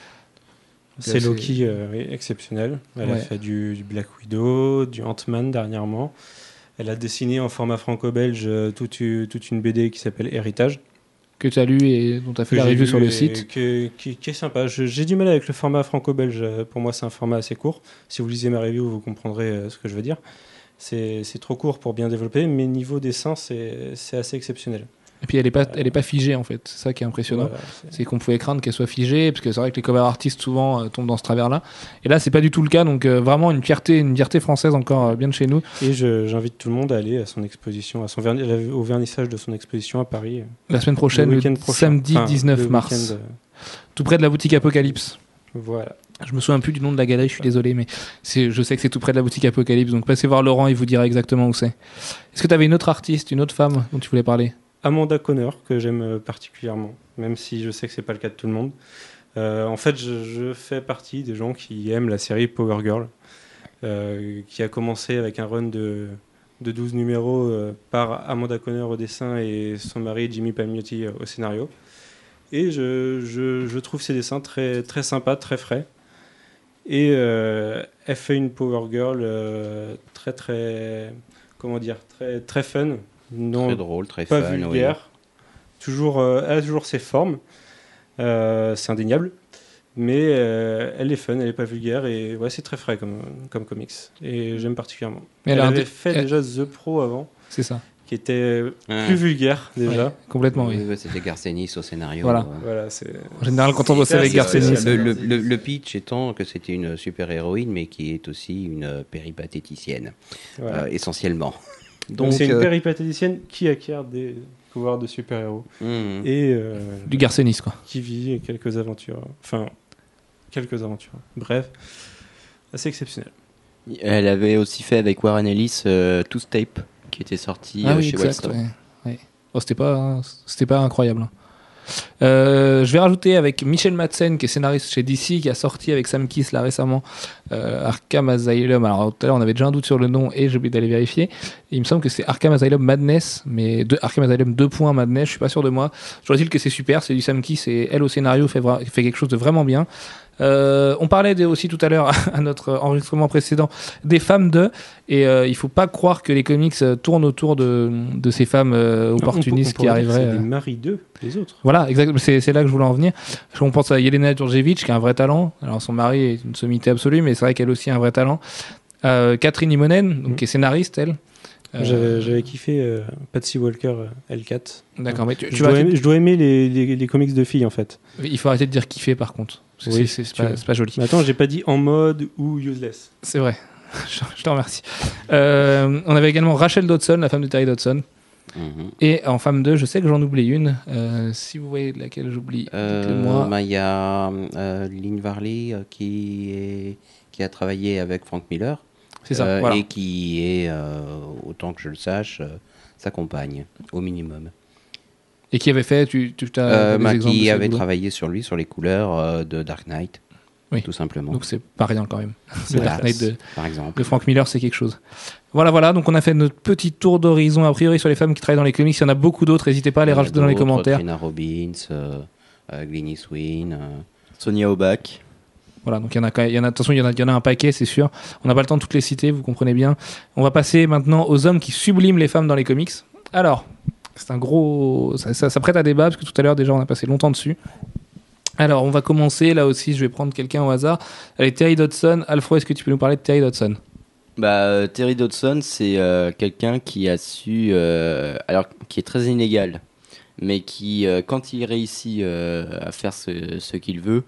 C'est Loki euh, exceptionnel. Elle a fait du, du Black Widow, du Ant-Man dernièrement. Elle a dessiné en format franco-belge euh, toute, toute une BD qui s'appelle Héritage. Que tu as lu et dont tu as fait la lu sur le site. que- qui, qui est sympa. J'ai du mal avec le format franco-belge. Pour moi, c'est un format assez court. Si vous lisez ma review, vous comprendrez euh, ce que je veux dire. C'est trop court pour bien développer, mais niveau dessin, c'est assez exceptionnel. Et puis elle est pas, elle est pas figée en fait. C'est ça qui est impressionnant. Voilà, c'est- qu'on pouvait craindre qu'elle soit figée, parce que c'est vrai que les cover artistes souvent euh, tombent dans ce travers-là. Et là, c'est pas du tout le cas, donc euh, vraiment une fierté, une fierté française encore euh, bien de chez nous. Et j'invite tout le monde à aller à son exposition, à son verni- au vernissage de son exposition à Paris. La semaine prochaine, le, week-end prochain. samedi Enfin, 19 le mars, tout près de la boutique Apocalypse. Voilà. Je me souviens plus du nom de la galerie, je suis désolé, mais je sais que c'est tout près de la boutique Apocalypse, donc passez voir Laurent, il vous dira exactement où c'est. Est-ce que tu avais une autre artiste, une autre femme dont tu voulais parler? Amanda Connor, que j'aime particulièrement, même si je sais que c'est pas le cas de tout le monde. Euh, en fait, je, fais partie des gens qui aiment la série Power Girl, euh, qui a commencé avec un run de, de 12 numéros euh, par Amanda Connor au dessin et son mari Jimmy Palmiotti au scénario. Et je, trouve ses dessins très, très sympas, très frais. Et elle fait une Power Girl très, très, comment dire, très, très fun. Non, très drôle, très pas fun. oui. vulgaire. Toujours, euh, elle a toujours ses formes. Euh, c'est indéniable. Mais euh, elle est fun, elle est pas vulgaire et ouais, c'est très frais comme, comme comics. Et j'aime particulièrement. Mais Elle, avait fait elle- déjà The Pro avant, C'est ça. qui était Ah. plus vulgaire déjà. Ouais, complètement, oui. Oui, C'était Garcenis au scénario. Voilà. euh. Voilà, c'est. En général, quand on bossait avec Garcenis. Le, le- le- le pitch étant que c'était une super-héroïne, mais qui est aussi une euh, péripatéticienne, voilà. euh, essentiellement. Donc c'est une euh, péripatéticienne qui acquiert des pouvoirs de super-héros Mhm. et euh, du Garcenis, quoi. qui vit quelques aventures. Enfin, quelques aventures. Bref, assez exceptionnel. Elle avait aussi fait avec Warren Ellis euh, Two Tape qui était sorti Ah euh, oui, chez exact. Wildstorm. ouais. Ouais. Oh, c'était pas, c'était pas incroyable. hein. Euh, je vais rajouter avec Michel Madsen, qui est scénariste chez DC, qui a sorti avec Sam Kiss là récemment Arkham Asylum. Alors tout à l'heure, on avait déjà un doute sur le nom et j'ai oublié d'aller vérifier. il me semble que c'est Arkham Asylum Madness, mais Arkham Asylum 2. Madness, je suis pas sûr de moi. Je dois dire que c'est super, c'est du Sam et elle au scénario fait, fait quelque chose de vraiment bien. Euh, on parlait aussi tout à l'heure <laughs> à notre enregistrement précédent des femmes de, et euh, il faut pas croire que les comics euh, tournent autour de, de ces femmes euh, opportunistes On qui arriveraient. C'est euh, des maris d'eux, les autres. Voilà, exactement. C'est c'est là que je voulais en venir. On pense à Yelena Djurjevic, qui a un vrai talent. Alors, son mari est une sommité absolue, mais c'est vrai qu'elle aussi a un vrai talent. Euh, Catherine Imonen, donc, Mhm. qui est scénariste, elle. Euh, J'avais kiffé euh, Patsy Walker euh, L4. D'accord, mais tu, tu Je vas dois, aimer, je dois aimer les, les, les comics de filles en fait. il faut arrêter de dire kiffer par contre. C'est Oui, pas, pas joli. Mais attends, j'ai pas dit en mode ou useless. C'est vrai. <laughs> Je, te remercie. Euh, on avait également Rachel Dodson, la femme de Terry Dodson. Mhm. Et en femme 2, je sais que j'en oublie une. Euh, si vous voyez laquelle j'oublie, Euh, bah, Il y a euh, Lynn Varley euh, qui, est, qui a travaillé avec Frank Miller C'est ça, euh, voilà. et qui est, euh, autant que je le sache, euh, sa compagne, au minimum. Et qui avait fait, tu, tu as Euh, bah, qui avait travaillé sur lui, sur les couleurs euh, de Dark Knight, Oui. tout simplement. Donc c'est pas rien quand même. <laughs> Le Dark Knight de, Par exemple. de Frank Miller, c'est quelque chose. Voilà, voilà. Donc on a fait notre petit tour d'horizon a priori sur les femmes qui travaillent dans les comics. Il y en a beaucoup d'autres. N'hésitez pas à les rajouter dans les commentaires. Trina Robbins, euh, euh, Swin. euh, Sonia Aubac. Voilà, donc il y en a, il y il y en a, il y en a un paquet, c'est sûr. On n'a pas le temps de toutes les citer, vous comprenez bien. On va passer maintenant aux hommes qui subliment les femmes dans les comics. Alors, c'est un gros, ça, prête à débat parce que tout à l'heure déjà on a passé longtemps dessus. Alors, on va commencer là aussi. Je vais prendre quelqu'un au hasard. Allez, Terry Dodson. Alfred, est-ce que tu peux nous parler de Terry Dodson? Bah, euh, Terry Dodson, c'est euh, quelqu'un qui a su, euh, alors qui est très inégal, mais qui, quand il réussit à faire ce qu'il veut,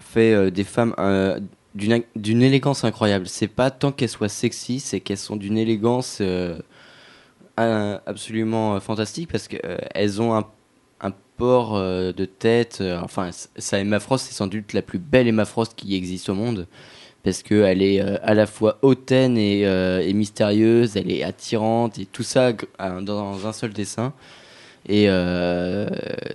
fait euh, des femmes euh, d'une élégance incroyable. C'est pas tant qu'elles soient sexy, c'est qu'elles sont d'une élégance euh, absolument fantastique parce qu'elles ont un, port de tête. enfin, sa Emma Frost, c'est sans doute la plus belle Emma Frost qui existe au monde parce qu'elle est à la fois hautaine et, mystérieuse, elle est attirante et tout ça dans un seul dessin. Et euh,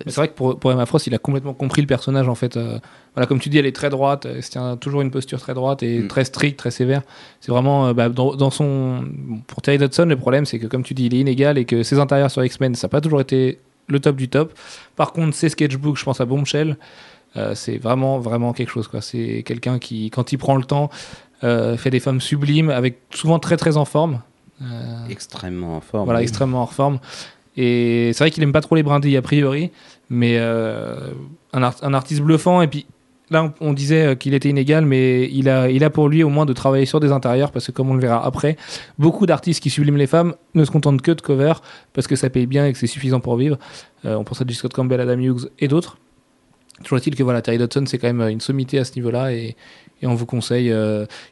c'est vrai que pour, pour Emma Frost, il a complètement compris le personnage en fait. Euh, voilà, comme tu dis, elle est très droite, elle se tient toujours une posture très droite et Mm. très stricte, très sévère. C'est vraiment euh, bah, dans, dans son. Pour Terry Dodson, le problème c'est que comme tu dis, il est inégal et que ses intérieurs sur X-Men, ça n'a pas toujours été le top du top. Par contre, ses sketchbooks, je pense à Bombshell, c'est vraiment vraiment quelque chose quoi. C'est quelqu'un qui, quand il prend le temps, fait des femmes sublimes, avec souvent très très en forme. Extrêmement en forme. voilà, oui. extrêmement en forme. Et c'est vrai qu'il aime pas trop les brindilles a priori, mais euh, un, art- un artiste bluffant. Et puis là, on, disait euh, qu'il était inégal, mais il a, pour lui au moins de travailler sur des intérieurs, parce que comme on le verra après, beaucoup d'artistes qui subliment les femmes ne se contentent que de cover, parce que ça paye bien et que c'est suffisant pour vivre. Euh, on pense à J. Scott Campbell, Adam Hughes et d'autres. Toujours est-il que voilà, Terry Dodson, c'est quand même une sommité à ce niveau-là, et, on vous conseille,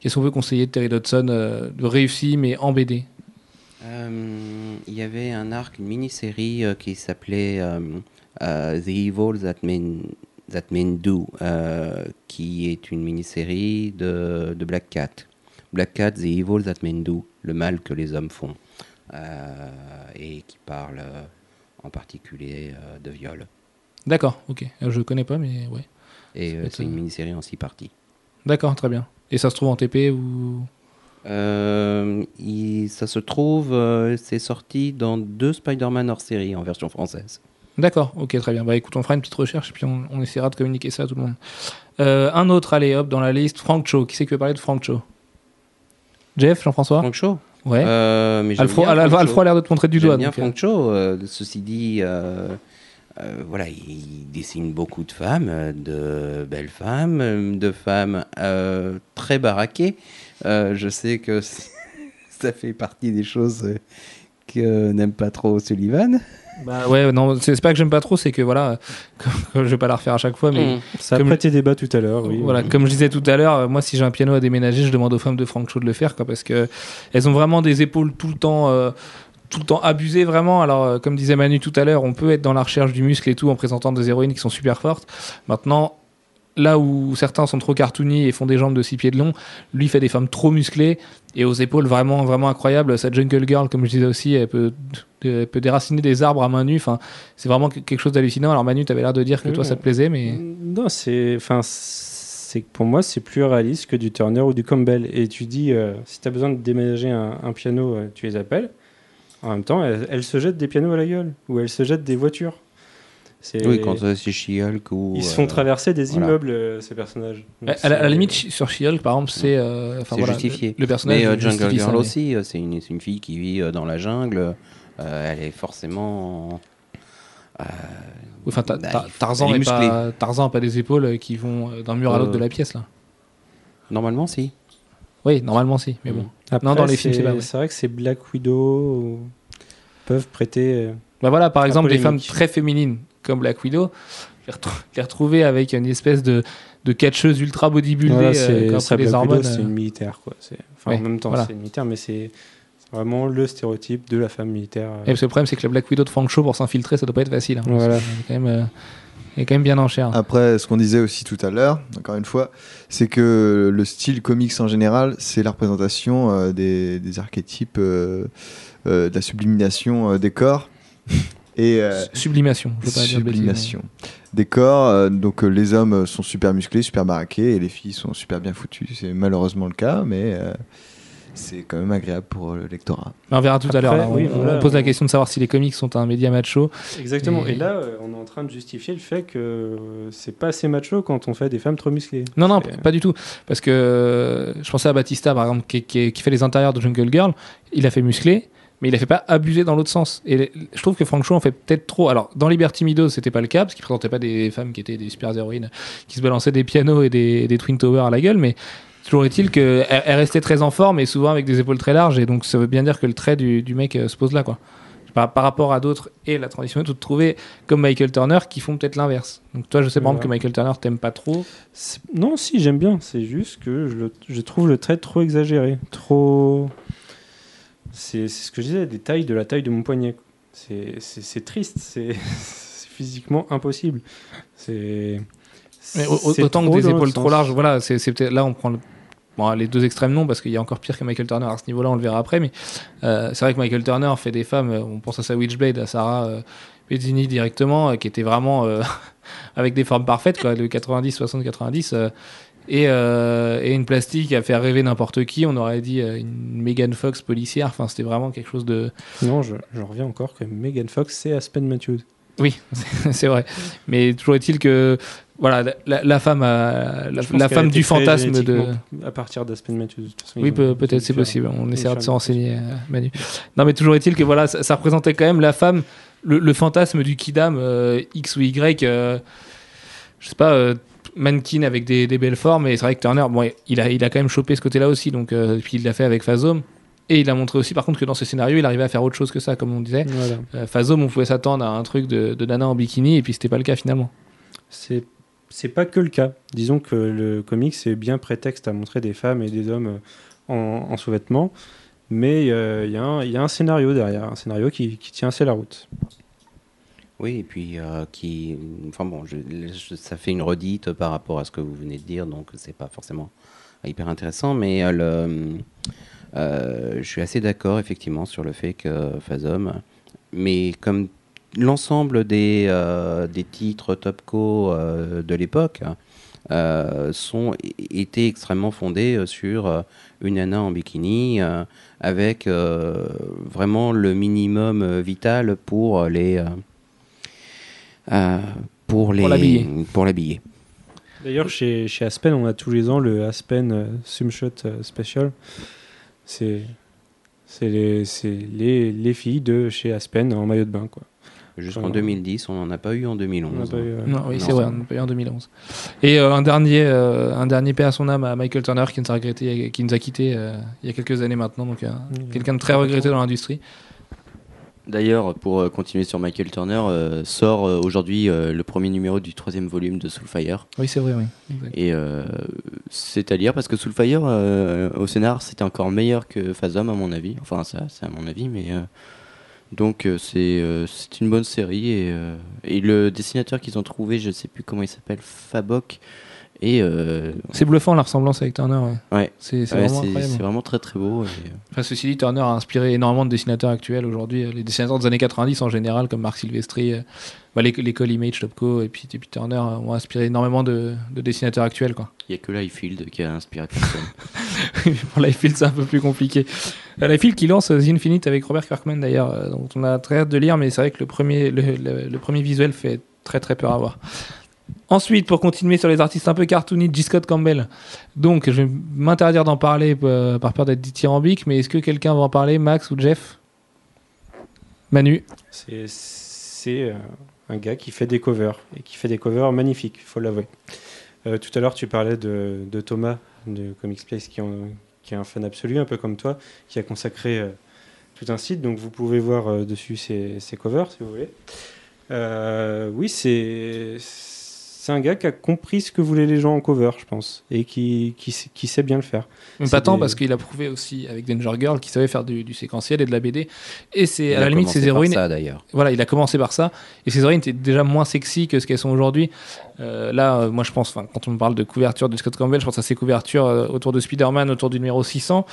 qu'est-ce qu'on veut conseiller de Terry Dodson, de réussi, mais en BD Il y avait un arc, une mini-série euh, qui s'appelait euh, euh, The Evil That Men, That Men Do, euh, qui est une mini-série de, de Black Cat. Black Cat, The Evil That Men Do, le mal que les hommes font, euh, et qui parle euh, en particulier euh, de viol. D'accord, ok. Euh, Je connais pas, mais ouais. Et euh, c'est une euh, mini-série en six parties. D'accord, très bien. Et ça se trouve en TP ou Euh, il- ça se trouve, euh, c'est sorti dans deux Spider-Man hors série en version française. D'accord, ok, très bien. Bah écoute, on fera une petite recherche et puis on, on essaiera de communiquer ça à tout le monde. Euh, un autre, allez, hop, dans la liste, Frank Cho. Qui c'est qui veut parler de Frank Cho? Jeff, Jean-François? Frank Shaw Ouais. Mais Alfro, bien Al- Frank Alfro Shaw. a l'air de te montrer du doigt. bien donc, Frank Cho. ceci dit, euh, voilà, il dessine beaucoup de femmes, de belles femmes, de femmes euh, très baraquées. Euh, je sais que <laughs> ça fait partie des choses que n'aime pas trop Sullivan. Bah ouais, non, c'est pas que j'aime pas trop, c'est que voilà, <laughs> je vais pas la refaire à chaque fois, mais Mm. Ça a Comme- prêté débat tout à l'heure, oui. Voilà, comme je disais tout à l'heure, moi si j'ai un piano à déménager, je demande aux femmes de Frank Cho de le faire, quoi, parce que elles ont vraiment des épaules tout le temps, euh, tout le temps abusées vraiment. Alors, euh, comme disait Manu tout à l'heure, on peut être dans la recherche du muscle et tout en présentant des héroïnes qui sont super fortes. Maintenant, là où certains sont trop cartoony et font des jambes de 6 pieds de long, lui fait des femmes trop musclées et aux épaules vraiment, vraiment incroyables. Sa Jungle Girl, comme je disais aussi, elle peut, elle peut déraciner des arbres à main nue. Enfin, c'est vraiment quelque chose d'hallucinant. Alors Manu, tu avais l'air de dire que toi ça te plaisait, mais Non, c'est, enfin, c'est pour moi c'est plus réaliste que du Turner ou du Campbell. Et tu dis, euh, si tu as besoin de déménager un, un piano, euh, tu les appelles. En même temps, elles, elles se jettent des pianos à la gueule ou elles se jettent des voitures. Oui, quand euh, c'est She-Hulk ou. Ils se euh, font traverser des voilà. immeubles, euh, ces personnages. Donc À, la- à la c'est- limite, sur She-Hulk, par exemple, c'est euh, voilà, justifié. Le, personnage Mais euh, Jungle ça, Girl mais- aussi, c'est une, c'est une fille qui vit dans la jungle. euh, elle est forcément. euh, Enfin, Ta- Ta- il- Tarzan n'a pas, Tarzan a pas des épaules qui vont d'un mur à l'autre Euh, de la pièce là. Normalement, si. Oui, normalement si, mais bon. Après, Non, dans les films, c'est pas vrai. C'est vrai que ces Black Widow ou- peuvent prêter. euh, Bah voilà, par exemple, des femmes très féminines comme Black Widow, les, retrou- les retrouver avec une espèce de, de catcheuse ultra bodybuildée Voilà, euh, c'est les Black Widow, hormones. c'est euh. une militaire. Quoi. C'est- Enfin, Ouais, en même temps, voilà. c'est une militaire, mais c'est vraiment le stéréotype de la femme militaire. euh. Et parce que le problème, c'est que la Black Widow de Frank Cho pour s'infiltrer, ça doit pas être facile. hein. Voilà. C'est quand même, euh, elle est quand même bien en chair. Après, ce qu'on disait aussi tout à l'heure, encore une fois, c'est que le style comics en général, c'est la représentation euh, des, des archétypes, euh, euh, de la sublimination euh, des corps. Et euh, Sublimation, je veux pas dire des corps. euh, donc euh, les hommes sont super musclés, super baraqués, et les filles sont super bien foutues. C'est malheureusement le cas, mais euh, c'est quand même agréable pour le lectorat. On verra tout à l'heure. là. On, pose la question de savoir si les comics sont un média macho. Exactement. Et- Et là, euh, on est en train de justifier le fait que c'est pas assez macho quand on fait des femmes trop musclées. Non, non, pas du tout. Parce que euh, je pensais à Batista, par exemple, qui, qui- qui fait les intérieurs de Jungle Girl. Il a fait musclé, mais il a fait pas abuser dans l'autre sens. Et je trouve que Frank Cho en fait peut-être trop. Alors, dans Liberty Meadows, c'était pas le cas, parce qu'il présentait pas des femmes qui étaient des super héroïnes, qui se balançaient des pianos et des, des Twin Towers à la gueule, mais toujours est-il qu'elle elle restait très en forme et souvent avec des épaules très larges. Et donc, ça veut bien dire que le trait du, du mec euh, se pose là, quoi. Par, par rapport à d'autres et la transition de trouver comme Michael Turner qui font peut-être l'inverse. Donc toi je sais par exemple que Michael Turner t'aime pas trop. Non, si, j'aime bien. C'est juste que je, le- je trouve le trait trop exagéré. Trop. C'est ce que je disais, des tailles de la taille de mon poignet. C'est triste. <laughs> C'est physiquement impossible. C'est. Autant que des épaules trop larges, voilà, c'est là on prend le- bon, les deux extrêmes non parce qu'il y a encore pire que Michael Turner à ce niveau-là, on le verra après. Mais euh, c'est vrai que Michael Turner fait des femmes, euh, on pense à sa Witchblade, à Sarah euh, directement, euh, qui était vraiment <laughs> avec des formes parfaites, quoi, de 90, 60, 90. Euh, et, euh, et une plastique à faire rêver n'importe qui, on aurait dit euh, une Megan Fox policière, enfin c'était vraiment quelque chose de, Non, je, je reviens encore que Megan Fox, c'est Aspen Matthews. Oui, <laughs> c'est vrai. Mais toujours est-il que voilà, la, femme, a- la, femme du fantasme de. À partir d'Aspen Matthews. Oui, peut-être c'est possible. On essaiera de se renseigner, euh, Manu. Non, mais toujours est-il que voilà, ça, ça représentait quand même la femme, le, le fantasme du kidam euh, X ou Y. euh, je sais pas. Euh, mannequin avec des, des belles formes et c'est vrai que Turner bon il a il a quand même chopé ce côté là aussi donc euh, puis il l'a fait avec Phasm et il a montré aussi par contre que dans ce scénario il arrivait à faire autre chose que ça comme on disait Voilà. euh, Phasm on pouvait s'attendre à un truc de, de nana en bikini et puis c'était pas le cas finalement C'est c'est pas que le cas. Disons que le comics c'est bien prétexte à montrer des femmes et des hommes euh, en, en sous-vêtements, mais euh, il y, a un- il y a un scénario derrière, un scénario qui, qui tient assez la route. Oui, et puis euh, qui. Enfin bon, ça fait une redite par rapport à ce que vous venez de dire, donc c'est pas forcément hyper intéressant, mais euh, le, euh, je suis assez d'accord effectivement sur le fait que Phasm, mais comme l'ensemble des, des titres Topco de l'époque sont étaient extrêmement fondés sur une nana en bikini avec vraiment le minimum vital pour les pour les l'habiller. pour l'habiller. D'ailleurs, chez, chez Aspen, on a tous les ans le Aspen euh, Swimshot euh, Special. C'est c'est les, c'est les, les filles de chez Aspen en maillot de bain. Quoi. Jusqu'en Ouais. 2010, on n'en a pas eu en 2011. On n'a pas eu, euh, Non, oui, c'est vrai, on a payé en 2011. Et euh, un dernier, euh, un dernier paix à son âme à Michael Turner qui nous a regretté, qui nous a quitté euh, il y a quelques années maintenant, donc euh, Mmh. quelqu'un de très regretté dans l'industrie. D'ailleurs, pour euh, continuer sur Michael Turner, euh, sort euh, aujourd'hui euh, le premier numéro du troisième volume de Soulfire. Oui, c'est vrai, oui. Exact. Et euh, c'est à dire parce que Soulfire, euh, au scénar, c'était encore meilleur que Phasm, à mon avis. Enfin, ça, c'est à mon avis, mais. euh, donc, euh, c'est euh, c'est une bonne série. Et, euh, et le dessinateur qu'ils ont trouvé, je sais plus comment il s'appelle, Fabok. Et. euh, C'est bluffant la ressemblance avec Turner. Ouais. ouais, C'est ouais, vraiment très très beau. et, euh, Enfin, ceci dit, Turner a inspiré énormément de dessinateurs actuels aujourd'hui. Les dessinateurs des années 90 en général, comme Marc Silvestri, euh, bah, l'é- l'école Image, Topco et puis, et puis Turner euh, ont inspiré énormément de, de dessinateurs actuels. Quoi. Il n'y a que Liefeld qui a inspiré personne. <laughs> Pour Liefeld, c'est un peu plus compliqué. Euh, Liefeld qui lance euh, The Infinite avec Robert Kirkman d'ailleurs, euh, dont on a très hâte de lire, mais c'est vrai que le premier, le, le- le premier visuel fait très très peur à voir. Ensuite, pour continuer sur les artistes un peu cartoony, G. Scott Campbell. Donc, je vais m'interdire d'en parler euh, par peur d'être dithyrambique, mais est-ce que quelqu'un va en parler, Max ou Jeff? Manu C'est euh, un gars qui fait des covers et qui fait des covers magnifiques, il faut l'avouer. Euh, tout à l'heure, tu parlais de, Thomas de Comics Place qui, est un fan absolu, un peu comme toi, qui a consacré tout un site. Donc vous pouvez voir dessus ses, ses covers si vous voulez. Oui, c'est c'est un gars qui a compris ce que voulaient les gens en cover, je pense, et qui, qui, sait- qui sait bien le faire. Mais pas tant des- parce qu'il a prouvé aussi avec Danger Girl qu'il savait faire du, du séquentiel et de la BD. Et c'est à la limite commencé ses par héroïnes. ça d'ailleurs. Voilà, il a commencé par ça. Et ses héroïnes étaient déjà moins sexy que ce qu'elles sont aujourd'hui. Euh, là, euh, moi je pense, quand on me parle de couverture de Scott Campbell, je pense à ses couvertures euh, autour de Spider-Man, autour du numéro 600.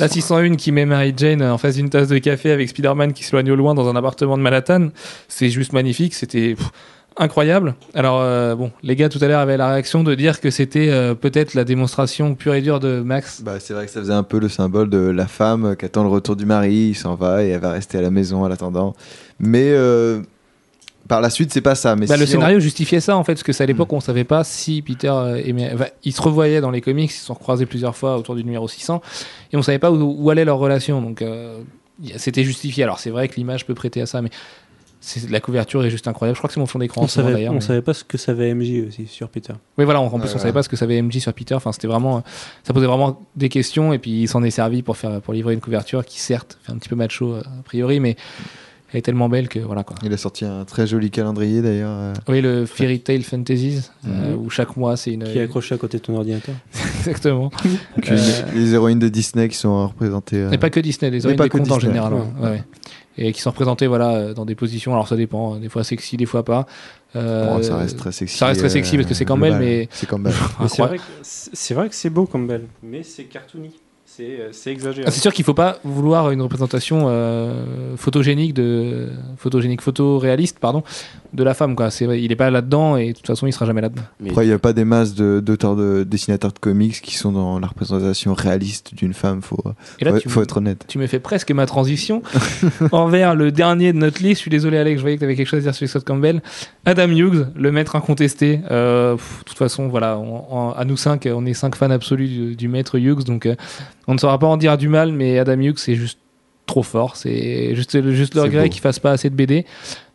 La 601 qui met Mary Jane en face d'une tasse de café avec Spider-Man qui s'éloigne au loin dans un appartement de Manhattan. C'est juste magnifique. C'était pff, incroyable. Alors, euh, bon, les gars tout à l'heure avaient la réaction de dire que c'était euh, peut-être la démonstration pure et dure de Max. Bah, c'est vrai que ça faisait un peu le symbole de la femme qui attend le retour du mari, il s'en va et elle va rester à la maison en l'attendant. Mais euh, par la suite, c'est pas ça. Mais Bah, le on- scénario justifiait ça en fait, parce que c'est à l'époque où on savait pas si Peter aimait. enfin, ils se revoyaient dans les comics, ils se sont recroisés plusieurs fois autour du numéro 600, et on savait pas où, où allait leur relation. Donc c'était justifié. Alors c'est vrai que l'image peut prêter à ça, mais la couverture est juste incroyable. Je crois que c'est mon fond d'écran en On moment, savait, on mais- savait pas ce que savait MJ aussi sur Peter. Oui, voilà, en en plus, on Ouais. savait pas ce que ça avait MJ sur Peter. Enfin, c'était vraiment. euh, Ça posait vraiment des questions, et puis il s'en est servi pour, faire, pour livrer une couverture qui, certes, fait un petit peu macho euh, a priori, mais elle est tellement belle que voilà quoi. Il a sorti un très joli calendrier d'ailleurs. euh. Oui, le Fairy Tale Fantasies, euh, où chaque mois c'est une. Qui est accroché à côté de ton ordinateur. <laughs> Exactement. Donc, Euh, les, les héroïnes de Disney qui sont représentées. euh, Et pas que Disney, les héroïnes pas des que contes en général. Ouais. ouais, ouais. Et qui sont représentées voilà, euh, dans des positions, alors ça dépend, hein, des fois sexy, des fois pas. Euh, bon, ça reste très sexy. ça reste très sexy parce que c'est Campbell, mais- C'est Campbell. Mais c'est vrai que c'est beau Campbell, mais c'est cartoony. C'est euh, exagéré. Ah, c'est sûr qu'il faut pas vouloir une représentation euh, photogénique de photogénique photoréaliste pardon de la femme quoi. C'est il est pas là dedans et de toute façon il sera jamais là dedans Mais Après, il n'y a pas des masses de- d'auteurs de, dessinateurs de comics qui sont dans la représentation réaliste d'une femme. Faut, et là faut, tu, faut me- être honnête. tu me fais presque ma transition <laughs> envers le dernier de notre liste. Je suis désolé Alex je voyais que tu avais quelque chose à dire sur Scott Campbell. Adam Hughes le maître incontesté. Euh, pff, de toute façon voilà on- on- à nous cinq on est cinq fans absolus du, du maître Hughes donc euh, on ne saura pas en dire du mal mais Adam Hughes c'est juste trop fort. C'est juste, juste le regret qu'il fasse pas assez de BD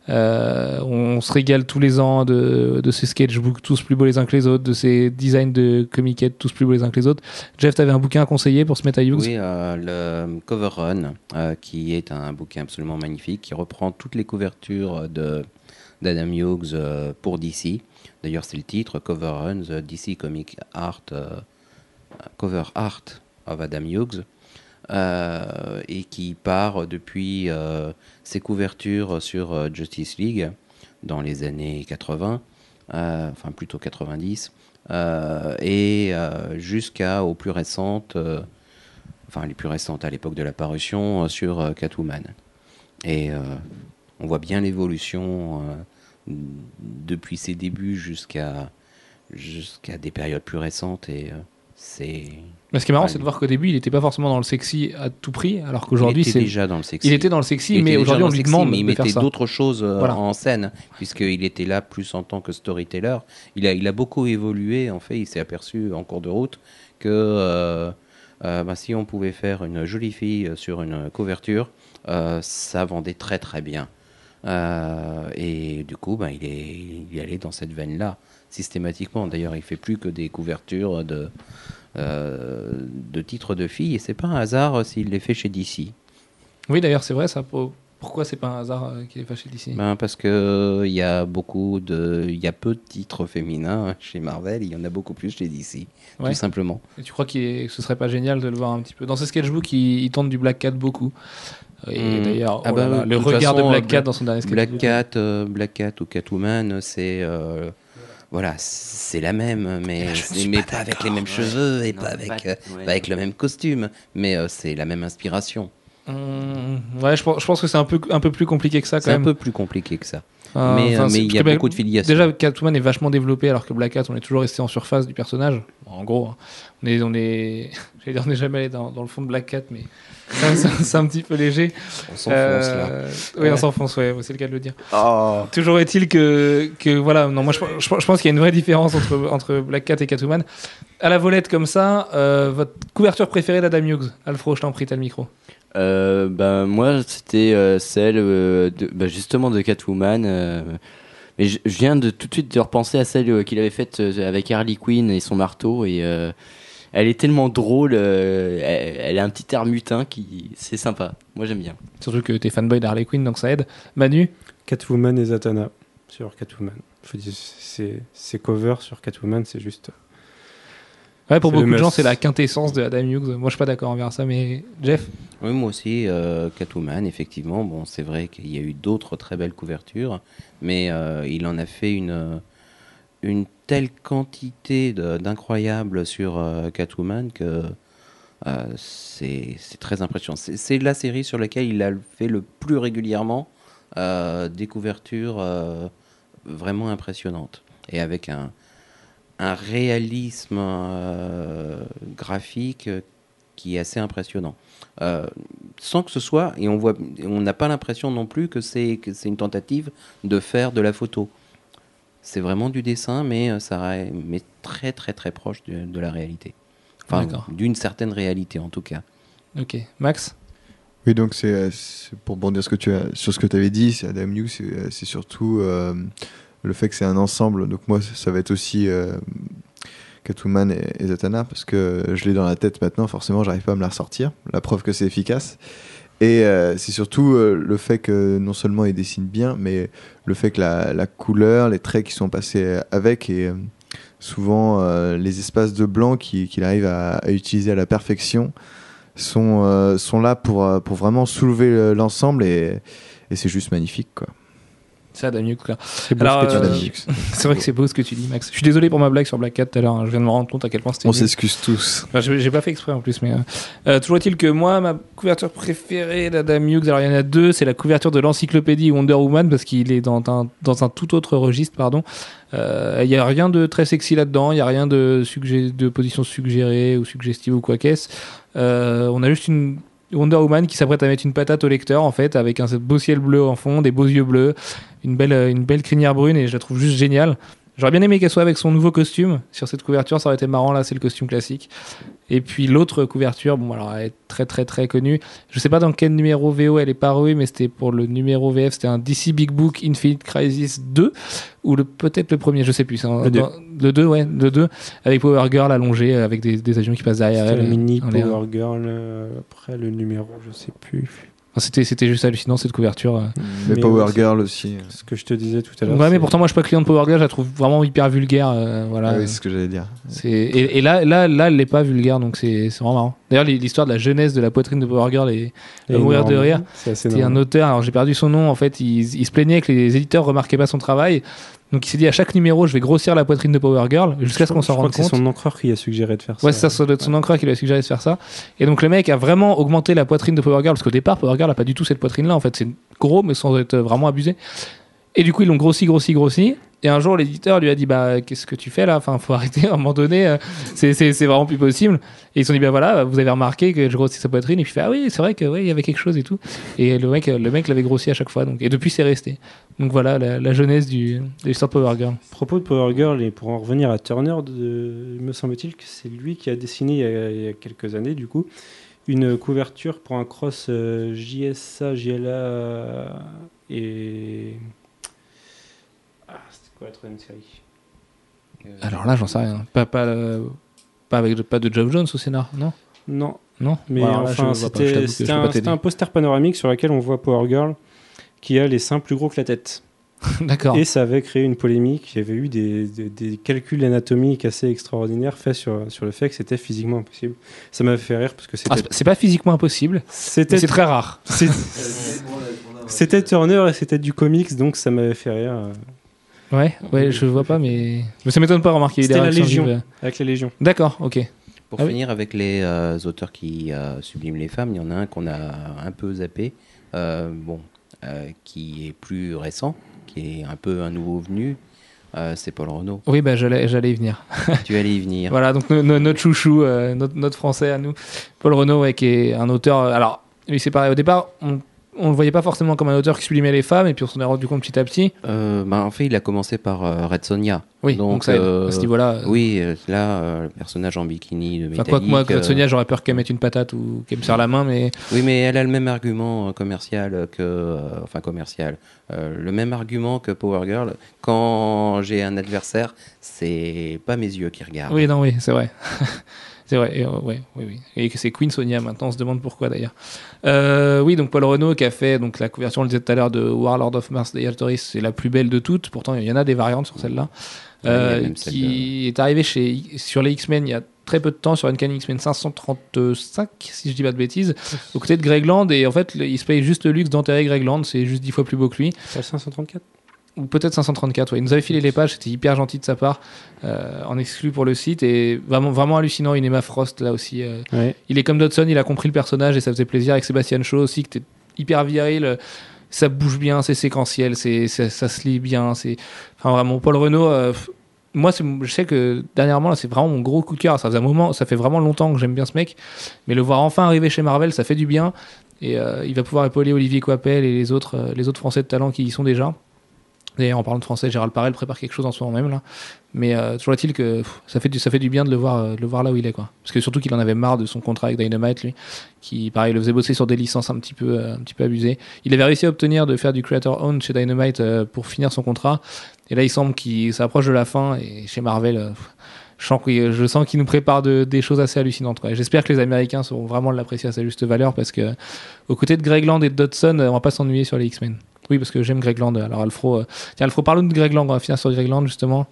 Euh, on se régale tous les ans de, ces sketchbooks tous plus beaux les uns que les autres, de ces designs de comiquettes tous plus beaux les uns que les autres. Jeff, t'avais un bouquin à conseiller pour se mettre à Hughes Oui, euh, le Cover Run, euh, qui est un bouquin absolument magnifique, qui reprend toutes les couvertures d'Adam Hughes pour DC. D'ailleurs, c'est le titre, Cover Run, The DC Comic Art, Cover Art of Adam Hughes, et qui part depuis ses couvertures sur euh, Justice League dans les années 80, euh, enfin plutôt 90, euh, et euh, jusqu'à aux plus récentes, enfin les plus récentes à l'époque de la parution sur Catwoman. Et on voit bien l'évolution depuis ses débuts jusqu'à jusqu'à des périodes plus récentes et c'est Mais ce qui est marrant, c'est de voir qu'au début, il était pas forcément dans le sexy à tout prix, alors il qu'aujourd'hui, était c'est. déjà dans le sexy. Il était dans le sexy, mais aujourd'hui, on lui sexy, demande mais il de mettait d'autres choses euh, Voilà. en scène, puisqu'il était là plus en tant que storyteller. Il a, il a beaucoup évolué, en fait, il s'est aperçu en cours de route que euh, euh, bah, si on pouvait faire une jolie fille sur une couverture, euh, ça vendait très très bien. Et du coup, bah, il, est, il est allé dans cette veine-là, systématiquement. D'ailleurs, il fait plus que des couvertures de, euh, de titres de filles, et c'est pas un hasard s'il les fait chez DC. Oui, d'ailleurs, c'est vrai, ça. pour- Pourquoi c'est pas un hasard euh, qu'il est fâché d'ici Ben, parce que il y a beaucoup de, il y a peu de titres féminins chez Marvel, il y en a beaucoup plus chez DC, Ouais. tout simplement. Et tu crois que ce serait pas génial de le voir un petit peu? Dans ce sketchbook, il, il tente du Black Cat beaucoup. Et Hmm. d'ailleurs, Ah oh bah le regard façon, de Black euh, Cat dans son dernier sketchbook. Black Cat, euh, Black Cat ou Catwoman, c'est euh, voilà, c'est la même, mais, mais pas avec les mêmes cheveux et Non, pas avec, pas- euh, ouais. pas avec le même costume, mais euh, c'est la même inspiration. Hum, ouais, je pense, je pense que c'est un peu, un peu plus compliqué que ça quand C'est un peu plus compliqué que ça. Euh, mais enfin, euh, mais il y a bah, beaucoup de filiation. Déjà, Catwoman est vachement développé alors que Black Cat, on est toujours resté en surface du personnage. En gros, hein. on est, on est, <laughs> j'allais dire, on n'est jamais allé dans, dans le fond de Black Cat, mais c'est un petit peu léger. on s'enfonce là. Euh, Oui, on s'enfonce, ouais, c'est le cas de le dire. Oh. Toujours est-il que, que voilà, non, moi je, je- je pense qu'il y a une vraie différence entre, entre Black Cat et Catwoman. À la volette comme ça, euh, votre couverture préférée d'Adam Hughes Alfro, je t'en prie, t'as le micro. Euh, ben, moi, c'était euh, celle euh, de, ben, justement de Catwoman. euh, mais je, je viens de tout de suite de repenser à celle euh, qu'il avait faite euh, avec Harley Quinn et son marteau. Et euh, elle est tellement drôle. euh, elle, elle a un petit air mutin qui. C'est sympa. Moi, j'aime bien. Surtout que t'es fanboy d'Harley Quinn, donc ça aide. Manu? Catwoman et Zatanna sur Catwoman. Faut dire, c'est c'est cover sur Catwoman, c'est juste. Ouais, pour beaucoup de gens, c'est la quintessence de Adam Hughes. Moi, je suis pas d'accord envers ça, mais Jeff Oui, moi aussi, euh, Catwoman, effectivement. Bon, c'est vrai qu'il y a eu d'autres très belles couvertures, mais euh, il en a fait une, une telle quantité d'incroyables sur euh, Catwoman que euh, c'est c'est très impressionnant. C'est c'est la série sur laquelle il a fait le plus régulièrement euh, des couvertures euh, vraiment impressionnantes et avec un, un réalisme euh, graphique qui est assez impressionnant. Euh, sans que ce soit, et on voit, on n'a pas l'impression non plus que c'est que c'est une tentative de faire de la photo. C'est vraiment du dessin, mais euh, ça, mais très très très proche de, de la réalité. Enfin, D'accord. d'une certaine réalité en tout cas. Ok. Max? Oui, donc c'est euh, c'est pour bondir ce que tu as, sur ce que tu avais dit, c'est Adam Hughes, c'est euh, c'est surtout euh, le fait que c'est un ensemble. Donc moi, ça va être aussi euh, Catwoman et, et Zatanna, parce que je l'ai dans la tête maintenant, forcément, j'arrive pas à me la ressortir. La preuve que c'est efficace. Et euh, c'est surtout euh, le fait que non seulement il dessine bien, mais le fait que la, couleur, les traits qui sont passés avec, et euh, souvent les espaces de blanc qui- qu'il arrive à, utiliser à la perfection sont, sont là pour, pour vraiment soulever l'ensemble et, et c'est juste magnifique. Quoi. C'est Adam Hughes, quoi. C'est beau Alors, ce que tu euh, dis. <laughs> C'est vrai que c'est beau ce que tu dis, Max. Je suis désolé pour ma blague sur Black Cat tout à l'heure. hein. Je viens de me rendre compte à quel point c'était. On nul. s'excuse tous. Enfin, j'ai j'ai pas fait exprès en plus, mais euh, euh, toujours est-il que moi, ma couverture préférée d'Adam Hughes, alors il y en a deux, c'est la couverture de l'encyclopédie Wonder Woman parce qu'il est dans un, dans un tout autre registre, pardon. Euh, Il y a rien de très sexy là-dedans, il y a rien de, suggé- de position suggérée ou suggestive ou quoi qu'est-ce. Euh, on a juste une Wonder Woman qui s'apprête à mettre une patate au lecteur en fait, avec un beau ciel bleu en fond, des beaux yeux bleus, une belle, euh, crinière brune et je la trouve juste géniale. J'aurais bien aimé qu'elle soit avec son nouveau costume sur cette couverture, ça aurait été marrant là, c'est le costume classique. Et puis l'autre couverture, bon alors elle est très très très connue. Je sais pas dans quel numéro VO elle est parue, mais c'était pour le numéro VF, c'était un DC Big Book Infinite Crisis 2 ou le peut-être le premier, je sais plus. un- Le deux. dans- le 2, ouais, le 2 avec Power Girl allongée avec des, des avions qui passent derrière elle. la mini. Power Girl. euh, après le numéro, je sais plus. C'était c'était juste hallucinant cette couverture. euh. Mais, Mais Power Girl aussi. Ce que je te disais tout à l'heure. Ouais, mais pourtant moi je suis pas client de Power Girl, je la trouve vraiment hyper vulgaire. euh, voilà. Ah oui, c'est ce que j'allais dire. C'est et, et là, là, là, elle n'est pas vulgaire, donc c'est c'est vraiment marrant. D'ailleurs, l'histoire de la jeunesse de la poitrine de Power Girl est Et à mourir de rire. C'était un auteur, alors j'ai perdu son nom. En fait, il, il se plaignait que les éditeurs remarquaient pas son travail. Donc il s'est dit à chaque numéro, je vais grossir la poitrine de Power Girl jusqu'à ce qu'on s'en rende que c'est compte. son encreur qui a suggéré de faire ça. Ouais, c'est ça, son encreur qui lui a suggéré de faire ça. Et donc le mec a vraiment augmenté la poitrine de Power Girl, parce qu'au départ, Power Girl a pas du tout cette poitrine-là. En fait, c'est gros, mais sans être vraiment abusé. Et du coup, ils l'ont grossi, grossi, grossi. Et un jour, l'éditeur lui a dit Bah, qu'est-ce que tu fais là? Enfin, faut <laughs> arrêter à un moment donné, euh, c'est- vraiment plus possible. Et ils se sont dit Bah voilà, vous avez remarqué que je grossis sa poitrine. Et puis il fait Ah oui, c'est vrai que ouais, y avait quelque chose et tout. Et le mec le mec l'avait grossi à chaque fois. Donc, et depuis, c'est resté. Donc voilà, la, jeunesse du, de l'histoire Power Girl. Propos de Power Girl, et pour en revenir à Turner, il me semble-t-il que c'est lui qui a dessiné il y a, il y a quelques années, du coup, une couverture pour un cross euh, JSA, JLA et. Ah, quoi la troisième série Alors là, j'en sais rien. Pas, pas, euh, pas, avec, pas de Geoff Jones au scénar, non? Non, Non? Mais Bon, alors là, enfin, c'était un, poster panoramique sur lequel on voit Power Girl qui a les seins plus gros que la tête. <laughs> D'accord. Et ça avait créé une polémique. Il y avait eu des, des- des calculs anatomiques assez extraordinaires faits sur, sur le fait que c'était physiquement impossible. Ça m'avait fait rire parce que Ah, c'était. c'est- c'est pas physiquement impossible, c'était c'est très rare. c'est- <laughs> C'était Turner et c'était du comics, donc ça m'avait fait rire. Ouais, ouais, je vois pas, mais, mais ça m'étonne pas remarquer. C'était la Légion. Avec la Légion. D'accord, ok. Pour Ah oui. finir avec les euh, auteurs qui euh, subliment les femmes, il y en a un qu'on a un peu zappé, euh, bon, euh, qui est plus récent, qui est un peu un nouveau venu. euh, c'est Paul Renault. Oui, bah, j'allais j'allais y venir. <laughs> tu allais y venir. Voilà, donc no- no- notre chouchou, euh, notre, notre français à nous, Paul Renaud, ouais, qui est un auteur. Alors, lui, c'est pareil. Au départ, on, on le voyait pas forcément comme un auteur qui sublimait les femmes, et puis on s'en est rendu compte petit à petit. Euh, bah, en fait, il a commencé par euh, Red Sonia. Oui, donc, ça aide euh, à ce niveau-là. Oui, là, le personnage en bikini métallique. quoi que moi, Claude Sonia, j'aurais peur qu'elle mette une patate ou qu'elle me serre la main, mais Oui, mais elle a le même argument commercial que. enfin, commercial. Le même argument que Power Girl. Quand j'ai un adversaire, c'est pas mes yeux qui regardent. oui, non, oui, c'est vrai. <laughs> c'est vrai, et, euh, ouais, oui, oui. Et que c'est Queen Sonia maintenant, on se demande pourquoi d'ailleurs. Euh, oui, donc Paul Renaud qui a fait donc la couverture, on le disait tout à l'heure, de Warlord of Mars des Alteris, c'est la plus belle de toutes. Pourtant, il y en a des variantes sur celle-là. Euh, celle qui est arrivé chez, sur les X-Men il y a très peu de temps, sur Uncanny X-Men 535, si je dis pas de bêtises, aux côtés de Greg Land. Et en fait, il se paye juste le luxe d'enterrer Greg Land, c'est juste dix fois plus beau que lui. C'est le 534 Ou peut-être 534, ouais. Il nous avait filé les pages, c'était hyper gentil de sa part, euh, en exclu pour le site. Et vraiment, vraiment hallucinant, une Emma Frost là aussi. euh, Ouais. il est comme Dodson, il a compris le personnage et ça faisait plaisir avec Sébastien Shaw aussi, que t'es hyper viril. euh, Ça bouge bien, c'est séquentiel, c'est, ça se lit bien. C'est, enfin vraiment, Paul Renault. moi, je sais que dernièrement, là, c'est vraiment mon gros coup de cœur. Ça faisait un moment, ça fait vraiment longtemps que j'aime bien ce mec, mais le voir enfin arriver chez Marvel, ça fait du bien. Et il va pouvoir épauler Olivier Coipel et les autres, les autres Français de talent qui y sont déjà. D'ailleurs, en parlant de français, Gérald Parel prépare quelque chose en ce moment même là. Mais euh, toujours est-il que ça fait du, ça fait du bien de le voir, euh, de le voir là où il est quoi. Parce que surtout qu'il en avait marre de son contrat avec Dynamite lui, qui pareil le faisait bosser sur des licences un petit peu, euh, un petit peu abusées. Il avait réussi à obtenir de faire du creator own chez Dynamite euh, pour finir son contrat. Et là, il semble qu'il s'approche de la fin et chez Marvel. je sens qu'il nous prépare de- des choses assez hallucinantes. Et J'espère que les Américains sauront vraiment l'apprécier à sa juste valeur parce que, aux côtés de Greg Land et de Dodson, on va pas s'ennuyer sur les X-Men. Oui, parce que j'aime Greg Land. Alors, Alfro, euh, tiens, Alfro, parle-nous de Greg Land. On va finir sur Greg Land justement.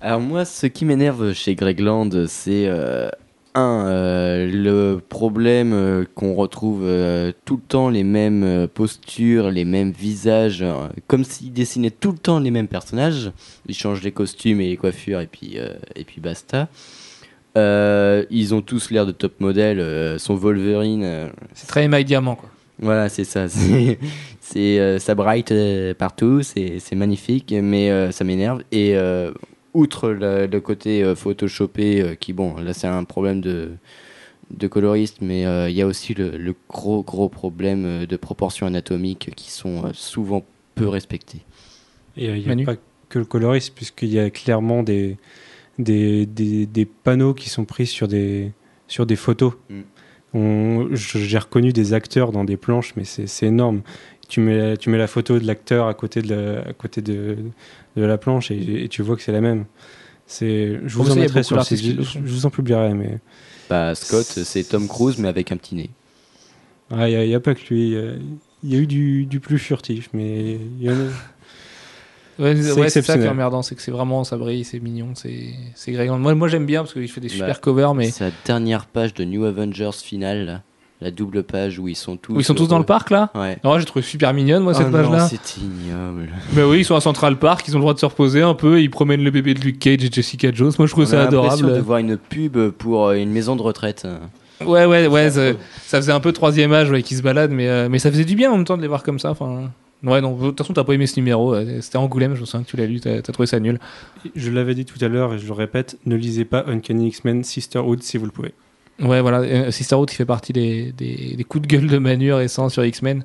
Alors moi, ce qui m'énerve chez Greg Land, c'est euh, un euh, le problème euh, qu'on retrouve euh, tout le temps les mêmes postures, les mêmes visages, comme s'il dessinait tout le temps les mêmes personnages. Il change les costumes et les coiffures et puis et puis basta. Ils ont tous l'air de top modèle. son Wolverine, C'est très émail diamant, quoi. Voilà, c'est ça. <laughs> C'est, euh, ça bright euh, partout, c'est, c'est magnifique, mais euh, ça m'énerve. Et euh, outre le, le côté euh, photoshopé, euh, qui bon, là c'est un problème de, de coloriste, mais euh, il y a aussi le, le gros gros problème de proportions anatomiques qui sont euh, souvent peu respectées. Et euh, il n'y a pas que le coloriste, puisqu'il y a clairement des, des, des, des panneaux qui sont pris sur des, sur des photos. Mm. J'ai reconnu des acteurs dans des planches, mais c'est énorme. Tu mets, tu mets la photo de l'acteur à côté, de la, à côté de, de la planche et, et tu vois que c'est la même. Je vous en mettrai sur je, je vous publierai, mais Bah, Scott, c'est Tom Cruise, mais avec un petit nez. ah, il n'y a, pas que lui. Il y a- Il y a eu du, du plus furtif, mais il y en a. Ouais, C'est ouais, ça qui est emmerdant, c'est que c'est vraiment, ça brille, c'est mignon, c'est Land. Moi, moi j'aime bien parce qu'il fait des super Bah, covers, mais Sa dernière page de New Avengers finale, là, la double page où ils sont tous. où ils sont tous dans le parc là. Ouais. Oh, j'ai trouvé super mignonne moi cette Oh non, page là. c'est ignoble. Mais oui, ils sont à Central Park, ils ont le droit de se reposer un peu, ils promènent le bébé de Luke Cage et Jessica Jones. Moi je trouve On ça adorable. de voir une pub pour euh, une maison de retraite. Ouais, ouais, ouais, ça, ça faisait un peu troisième âge ouais, qui se balade, mais, euh, mais ça faisait du bien en même temps de les voir comme ça. Enfin, ouais, non, de toute façon, t'as pas aimé ce numéro. euh, C'était Angoulême, je me souviens que tu l'as lu, t'as t'as trouvé ça nul. Je l'avais dit tout à l'heure et je le répète, ne lisez pas Uncanny X-Men Sisterhood si vous le pouvez. Ouais, voilà, euh, Sisterhood qui fait partie des, des, des coups de gueule de Manu récents sur X-Men.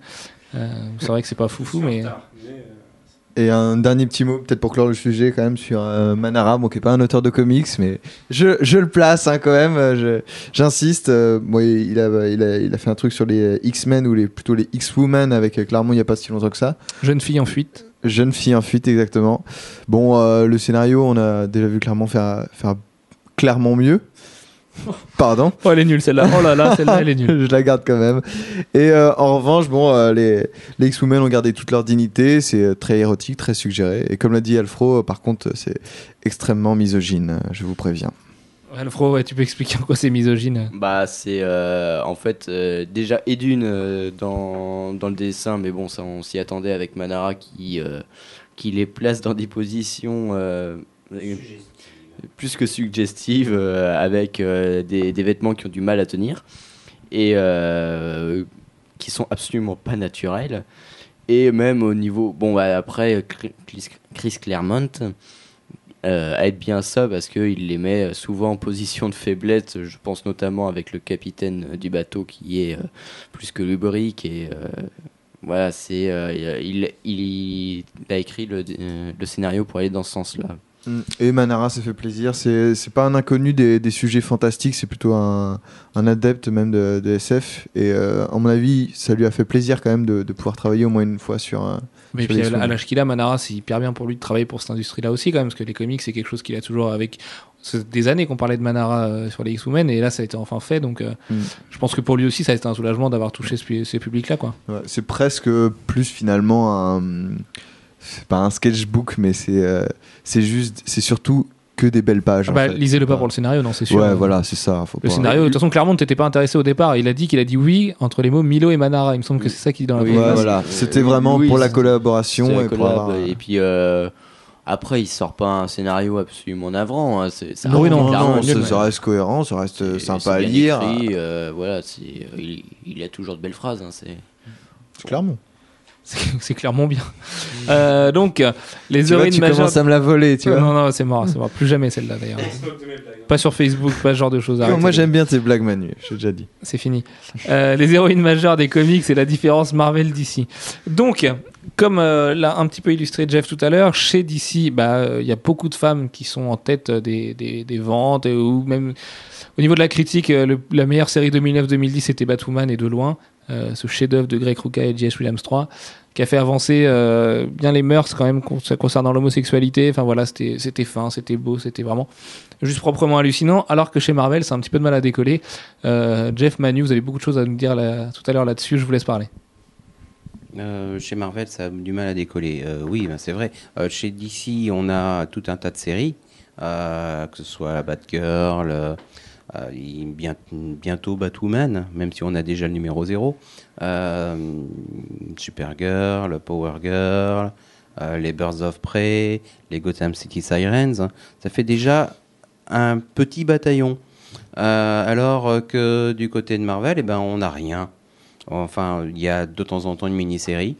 Euh, c'est vrai que c'est pas foufou, mais. Et un dernier petit mot, peut-être pour clore le sujet, quand même, sur euh, Manara, bon, qui n'est pas un auteur de comics, mais je, je le place hein, quand même, euh, j'insiste. euh, bon, il, a, il, a, il a fait un truc sur les euh, X-Men ou les, plutôt les X-Women avec Claremont il n'y a pas si longtemps que ça. Jeune fille en fuite. Jeune fille en fuite, exactement. Bon, euh, le scénario, on a déjà vu Claremont faire, faire clairement mieux. Pardon. Oh, elle est nulle celle-là. Oh là là, celle-là, elle est nulle. <laughs> je la garde quand même. Et euh, en revanche, bon, euh, les, les X-Women ont gardé toute leur dignité. C'est euh, très érotique, très suggéré. Et comme l'a dit Alfro, euh, par contre, c'est extrêmement misogyne. Je vous préviens. Alfro, ouais, tu peux expliquer en quoi c'est misogyne? Bah, c'est euh, en fait euh, déjà Edune euh, dans, dans le dessin, mais bon, ça on s'y attendait avec Manara qui, euh, qui les place dans des positions. euh, plus que suggestive, euh, avec euh, des, vêtements qui ont du mal à tenir et euh, qui sont absolument pas naturels. Et même au niveau. Bon, bah, après, Chris, Claremont euh, aide bien ça parce qu'il les met souvent en position de faiblesse. Je pense notamment avec le capitaine du bateau qui est plus que lubrique. Et voilà, c'est, il, a écrit le scénario pour aller dans ce sens-là. Mm. Et Manara, ça fait plaisir. C'est c'est pas un inconnu des, des sujets fantastiques, c'est plutôt un, un adepte même de, de SF. Et euh, à mon avis, ça lui a fait plaisir quand même de, de pouvoir travailler au moins une fois sur un. Mais sur puis à l'âge qu'il a, Manara, c'est hyper bien pour lui de travailler pour cette industrie-là aussi, quand même, parce que les comics, c'est quelque chose qu'il a toujours avec. C'est des années qu'on parlait de Manara euh, sur les X-Men, et là, ça a été enfin fait. Donc, euh, Mm. je pense que pour lui aussi, ça a été un soulagement d'avoir touché ce- ces publics-là, quoi. Ouais, c'est presque plus finalement un. C'est pas un sketchbook, mais c'est euh, c'est juste. C'est surtout que des belles pages. en bah, fait. lisez-le pas Ouais. pour le scénario, non, c'est sûr. Ouais, voilà, c'est ça. Faut Le pas- scénario, de toute façon, clairement, t'étais pas intéressé au départ. Il a dit qu'il a dit oui entre les mots Milo et Manara. Il me semble que c'est ça qu'il dit dans la Oui, Ouais, préface. voilà. Euh, C'était vraiment oui, pour la collaboration la et pour collab, avoir. Et puis euh, après, il sort pas un scénario absolument navrant. hein, c'est- ça Non, oui, non, non, ça, ça reste cohérent, ça reste c'est- sympa c'est à lire. écrit, euh, voilà, c'est, euh, il, il a toujours de belles phrases. hein, c'est... Clairement. C'est clairement bien. Euh, donc, euh, les Tu vois, héroïnes tu majeures. commences à me la voler, tu vois. non, non, c'est mort, c'est mort. Plus jamais celle-là d'ailleurs. Pas sur Facebook, pas ce genre de choses. Non, moi j'aime bien tes blagues Manu, j'ai déjà dit. C'est fini. Euh, les héroïnes majeures des comics, c'est la différence Marvel DC. Donc, comme euh, l'a un petit peu illustré Jeff tout à l'heure, chez DC, bah, euh, il y a beaucoup de femmes qui sont en tête des, des, des ventes, euh, ou même au niveau de la critique, euh, le- la meilleure série 2009-2010 c'était Batwoman et de loin, euh, ce chef-d'œuvre de Greg Rucka et J.S. Williams 3, qui a fait avancer euh, bien les mœurs quand même con- concernant l'homosexualité. Enfin voilà, c'était fin, c'était beau, c'était vraiment juste proprement hallucinant. Alors que chez Marvel, c'est un petit peu de mal à décoller. Euh, Jeff Manu, vous avez beaucoup de choses à nous dire tout à l'heure là-dessus. Je vous laisse parler. Euh, chez Marvel, ça a du mal à décoller. Oui, ben, c'est vrai. Chez DC, on a tout un tas de séries, que ce soit la Batgirl, bien- bientôt Batwoman, même si on a déjà le numéro 0, euh, Supergirl, Power Girl, euh, les Birds of Prey, les Gotham City Sirens. Ça fait déjà un petit bataillon. Euh, alors que du côté de Marvel, eh ben, on n'a rien. Enfin, il y a de temps en temps une mini-série.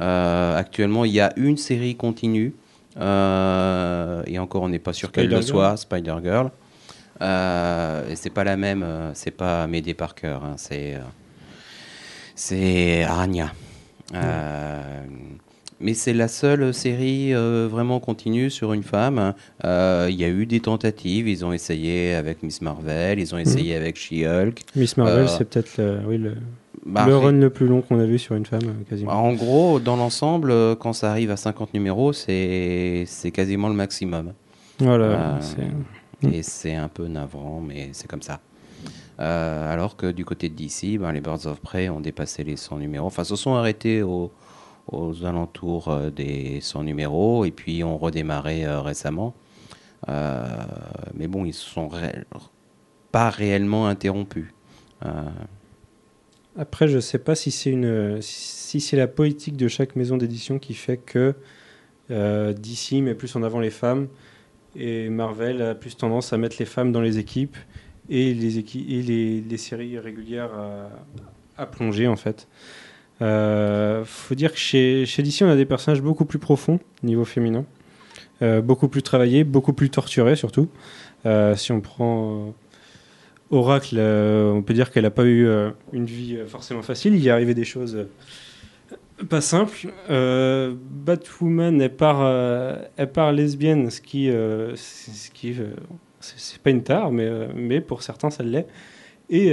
Euh, actuellement, il y a une série continue. Euh, et encore, on n'est pas sûr qu'elle le soit, Spider-Girl. Euh, et c'est pas la même, euh, c'est pas Mayday Parker, hein, c'est euh, c'est Aranya. Euh, mais c'est la seule série vraiment continue sur une femme. Il y a eu des tentatives, ils ont essayé avec Miss Marvel, ils ont essayé avec She-Hulk. Miss Marvel, c'est peut-être le, oui, le, Bah, le run le plus long qu'on a vu sur une femme, quasiment. En gros, dans l'ensemble, quand ça arrive à 50 numéros, c'est c'est quasiment le maximum. Voilà, Euh, Mm. Et c'est un peu navrant, mais c'est comme ça. Euh, alors que du côté de DC, ben, les Birds of Prey ont dépassé les 100 numéros. Enfin, se sont arrêtés au- aux alentours euh, des 100 numéros et puis ont redémarré euh, récemment. Mais bon, ils ne sont ré- pas réellement interrompus. Après, je sais pas si c'est une, si c'est la politique de chaque maison d'édition qui fait que DC met plus en avant les femmes et Marvel a plus tendance à mettre les femmes dans les équipes et les équipes et les, séries régulières à, plonger en fait. Euh, faut dire que chez, chez DC, on a des personnages beaucoup plus profonds niveau féminin, Euh, beaucoup plus travaillés, beaucoup plus torturés surtout. Euh, si on prend Oracle, on peut dire qu'elle n'a pas eu une vie forcément facile. Il y est arrivé des choses pas simples. Euh, Batwoman, elle part, euh, elle part lesbienne, ce qui, euh, ce qui, c'est pas une tare, mais, mais pour certains, ça l'est. Et,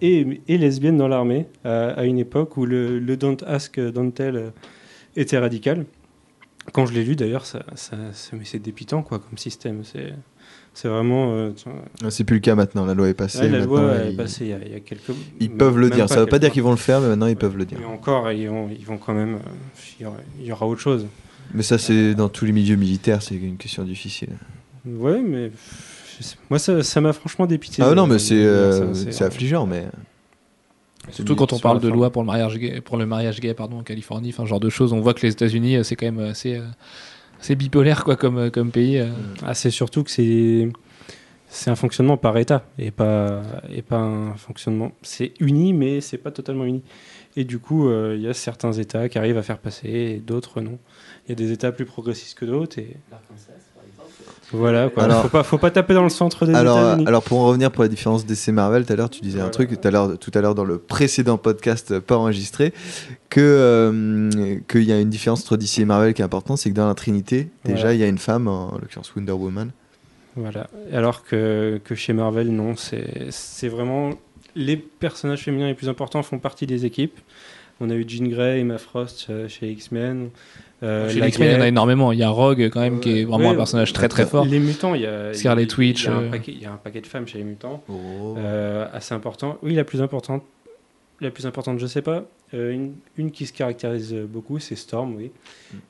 et, et lesbienne dans l'armée, à, une époque où le, le Don't Ask, Don't Tell était radical. Quand je l'ai lu, d'ailleurs, ça, ça, ça- c'est dépitant quoi, comme système. C'est vraiment. euh, vois, C'est plus le cas maintenant, la loi est passée. Ouais, la loi est ils, passée il y, a, il y a quelques. ils même- peuvent le dire. Ça veut pas dire qu'ils vont le faire, mais maintenant ils peuvent le dire. Mais encore, ils vont, ils vont quand même. euh, il y aura- il y aura autre chose. Mais ça, c'est dans tous les milieux militaires, c'est une question difficile. Ouais, mais moi, ça ça m'a franchement dépité. Ah non, mais c'est euh, ça, c'est affligeant, mais. Surtout quand on parle de loi pour le mariage gay, pour le mariage gay pardon, en Californie, enfin, ce genre de choses. On voit que les États-Unis, c'est quand même assez, euh, C'est bipolaire quoi comme, euh, comme pays. euh. Ah, c'est surtout que c'est c'est un fonctionnement par état et pas et pas un fonctionnement. C'est uni, mais c'est pas totalement uni. Et du coup, euh, il y a certains États qui arrivent à faire passer, et d'autres non. Il y a des États plus progressistes que d'autres. Et voilà, quoi. Alors- faut pas faut pas taper dans le centre des Alors, États-Unis. alors pour en revenir pour la différence DC Marvel, tout à l'heure tu disais un truc, tout à l'heure, tout à l'heure dans le précédent podcast pas enregistré, que euh, qu'il y a une différence entre DC et Marvel qui est importante, c'est que dans la Trinité, déjà Voilà. il y a une femme, en l'occurrence Wonder Woman. Voilà. Alors que, que chez Marvel, non, c'est c'est vraiment les personnages féminins les plus importants font partie des équipes. On a eu Jean Grey, Emma Frost euh, chez X-Men. Euh, Chez les X-Men, il y en a énormément. Il y a Rogue quand même qui est vraiment Ouais, un personnage très très fort. Les mutants, il y a Scarlet il y a- Witch, Il y, a un euh. paquet, il y a un paquet de femmes chez les mutants, Oh. euh, assez important. Oui, la plus importante, la plus importante, je sais pas. Euh, une, une qui se caractérise beaucoup, c'est Storm, oui.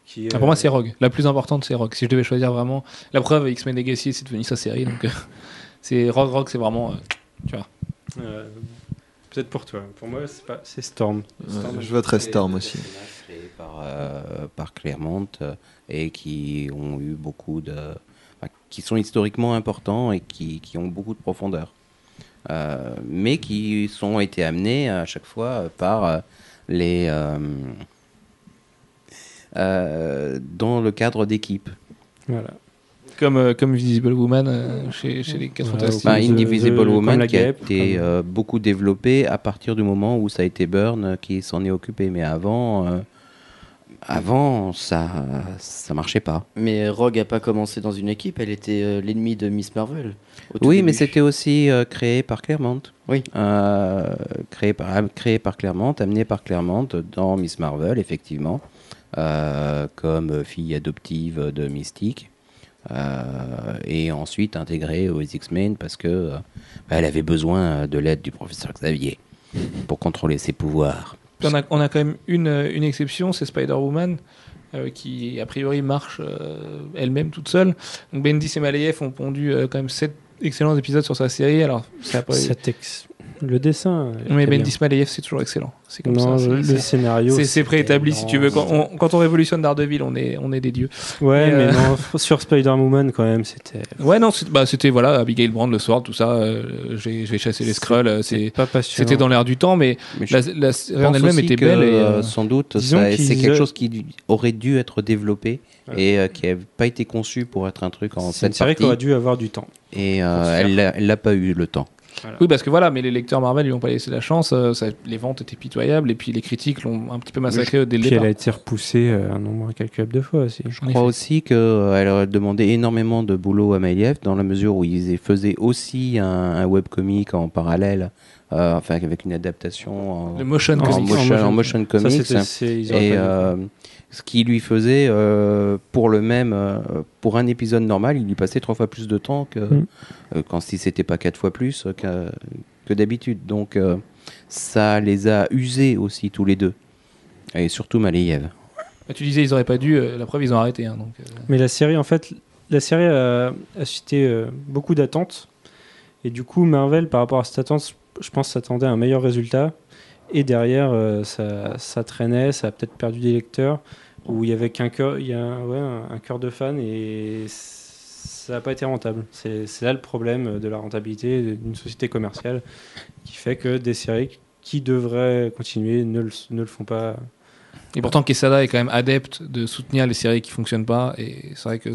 Qui, Ah, pour moi, c'est Rogue. La plus importante, c'est Rogue. Si je devais choisir vraiment. La preuve, X-Men Legacy, c'est devenu sa série. Donc, euh, <laughs> c'est Rogue, Rogue, c'est vraiment. euh, euh, Peut-être pour toi. Pour moi, c'est pas, c'est Storm. Storm, je voterais Storm aussi. Créés par, euh, par Claremont euh, et qui ont eu beaucoup de. enfin, qui sont historiquement importants et qui, qui ont beaucoup de profondeur. Euh, mais qui sont été amenés à chaque fois par euh, les. euh, euh, dans le cadre d'équipe. Voilà. Comme, euh, comme Visible Woman euh, chez, chez les 4 Voilà, Fantastiques. Indivisible The- comme Woman qui a guêpe, été euh, beaucoup développé à partir du moment où ça a été Byrne euh, qui s'en est occupé. Mais avant, euh, avant ça, ça marchait pas. Mais Rogue a pas commencé dans une équipe, elle était euh, l'ennemi de Miss Marvel. Oui, début. mais c'était aussi euh, créé par Claremont. Oui. Euh, créé, par, créé par Claremont, amené par Claremont dans Miss Marvel, effectivement, euh, comme fille adoptive de Mystique. Euh, et ensuite intégrée aux X-Men parce que euh, bah, elle avait besoin de l'aide du professeur Xavier pour contrôler ses pouvoirs. On, a, on a quand même une, une exception, c'est Spider-Woman, euh, qui a priori marche euh, elle-même toute seule. Donc Bendis et Malayev ont pondu euh, quand même 7 excellents épisodes sur sa série. Alors, ça a pas- Cet ex- Le dessin. est Mais très bien. Bendis Malayev, c'est toujours excellent. C'est comme Non, ça. le, c'est- le scénario. C'est préétabli si tu veux. Quand on, quand on révolutionne Daredevil, on est, on est des dieux. Ouais, Mais, mais euh, non, <laughs> sur Spider-Woman, quand même, c'était. <laughs> Ouais, non, bah, c'était voilà, Abigail Brand, le soir, tout ça. euh, j'ai j'ai chassé les Skrulls. euh, c'est- pas passionnant. C'était dans l'air du temps, mais Mais la, la série en elle-même était que, belle. Et, euh, sans doute, c'est quelque chose qui aurait dû être développé et euh, qui n'a pas été conçu pour être un truc en C'est une sept série qui aurait dû avoir du temps. Et euh, elle l'a pas eu le temps. Oui, parce que voilà, mais les lecteurs Marvel lui ont pas laissé la chance. euh, ça- les ventes étaient pitoyables et puis les critiques l'ont un petit peu massacré dès le Puis départ. elle a été repoussée euh, un nombre incalculable de fois aussi. Je crois aussi qu'elle aurait demandé énormément de boulot à Mailiev dans la mesure où ils faisaient aussi un, un webcomic en parallèle, euh, enfin avec une adaptation en, Le motion En en comics. motion, motion- en motion Ça, comics. Et euh, ce qui lui faisait, euh, pour le même, euh, pour un épisode normal, il y passait trois fois plus de temps que Mm. euh, quand si c'était pas quatre fois plus euh, que, que d'habitude. Donc euh, ça les a usés aussi tous les deux, et surtout Malayev. Bah, Tu disais ils auraient pas dû. euh, la preuve, ils ont arrêté. hein, donc, euh, Mais la série, en fait, la série a, a suscité euh, beaucoup d'attentes. Et du coup, Marvel, par rapport à cette attente, je pense s'attendait à un meilleur résultat. Et derrière, euh, ça, traînait, ça a peut-être perdu des lecteurs. Où il y avait qu'un cœur, il y a cœur de fan et ça n'a pas été rentable. C'est là le problème de la rentabilité d'une société commerciale qui fait que des séries qui devraient continuer ne le font pas. Et pourtant, Quesada est quand même adepte de soutenir les séries qui fonctionnent pas. Et c'est vrai que.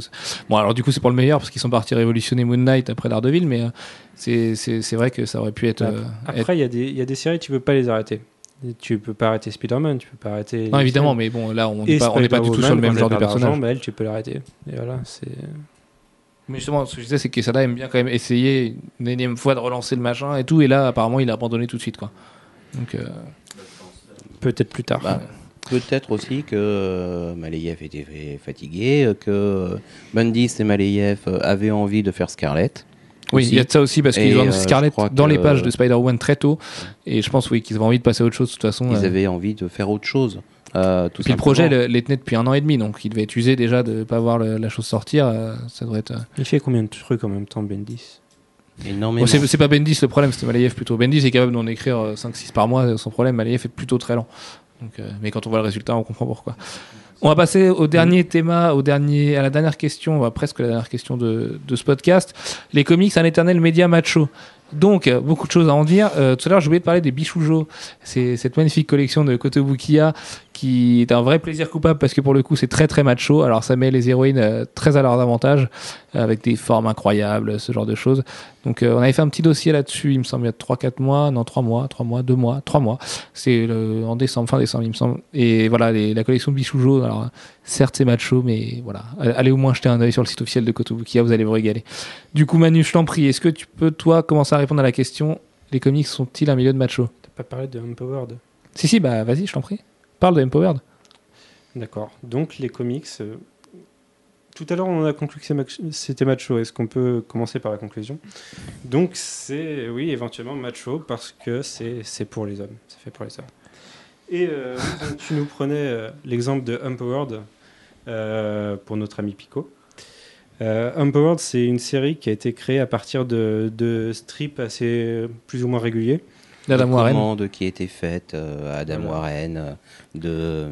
Bon, alors du coup, c'est pour le meilleur parce qu'ils sont partis révolutionner Moon Knight après Daredevil, mais euh, c'est- vrai que ça aurait pu être. euh, être- Après, il y, a des- il y a des séries, tu peux pas les arrêter. Tu peux pas arrêter Spider-Man, tu peux pas arrêter. Non, évidemment, mais bon, là, on n'est pas, on n'est pas du tout sur le même genre de personnage. bah, elle, tu peux l'arrêter. Et voilà, c'est. Mais justement, ce que je disais, c'est que Quesada aime bien quand même essayer une énième fois de relancer le machin et tout. Et là, apparemment, il a abandonné tout de suite, quoi. Donc, euh, Peut-être plus tard. Bah, Peut-être aussi que euh, Malayev était fatigué, euh, que Bendis et Malayev euh, avaient envie de faire Scarlett. oui, il y a de ça aussi parce qu'ils ont euh, Scarlett dans les pages de Spider-Man très tôt. Et je pense, oui, qu'ils avaient envie de passer à autre chose de toute façon. Ils euh. avaient envie de faire autre chose. euh, tout Puis le simplement. projet le- les tenait depuis un an et demi, donc il devait être usé déjà de pas voir le- la chose sortir. euh, ça devrait être. euh. Il fait combien de trucs en même temps, Bendis? Énormément. Bon, c'est c'est pas Bendis le problème, c'était Malayev plutôt. Bendis est capable d'en écrire euh, 5-6 par mois sans problème. Malayev est plutôt très lent. Donc, euh, mais quand on voit le résultat, on comprend pourquoi. On va passer au dernier thème, au dernier, à la dernière question, presque la dernière question de, de ce podcast. Les comics, un éternel média macho. Donc, beaucoup de choses à en dire. Euh, tout à l'heure, j'ai oublié de parler des Bichoujo. C'est cette magnifique collection de Kotobukiya qui est un vrai plaisir coupable parce que pour le coup, c'est très très macho. Alors, ça met les héroïnes euh, très à leur avantage avec des formes incroyables, ce genre de choses. Donc, on avait fait un petit dossier là-dessus, il me semble, il y a 3-4 mois. Non, 3 mois, 3 mois, 2 mois, 3 mois. C'est en décembre, fin décembre, il me semble. Et voilà, les, la collection Bichoujo. Alors, certes, c'est macho, mais voilà. Allez au moins jeter un œil sur le site officiel de Kotobukiya, vous allez vous régaler. Du coup, Manu, je t'en prie, est-ce que tu peux, toi, commencer à répondre à la question les comics sont-ils un milieu de macho? T'as pas parlé de Empowered Si, si, bah vas-y, je t'en prie. Parle de Empowered. D'accord. Donc, les comics. euh, Tout à l'heure, on a conclu que c'était macho. Est-ce qu'on peut commencer par la conclusion? Donc, c'est, oui, éventuellement macho parce que c'est pour les hommes. C'est fait pour les hommes. Et euh, tu nous prenais euh, l'exemple de Empowered pour notre ami Pico. Empowered, c'est une série qui a été créée à partir de, de strips assez plus ou moins réguliers. D'Adam de Warren. commandes qui étaient faites euh, à Adam Voilà. Warren, euh, de.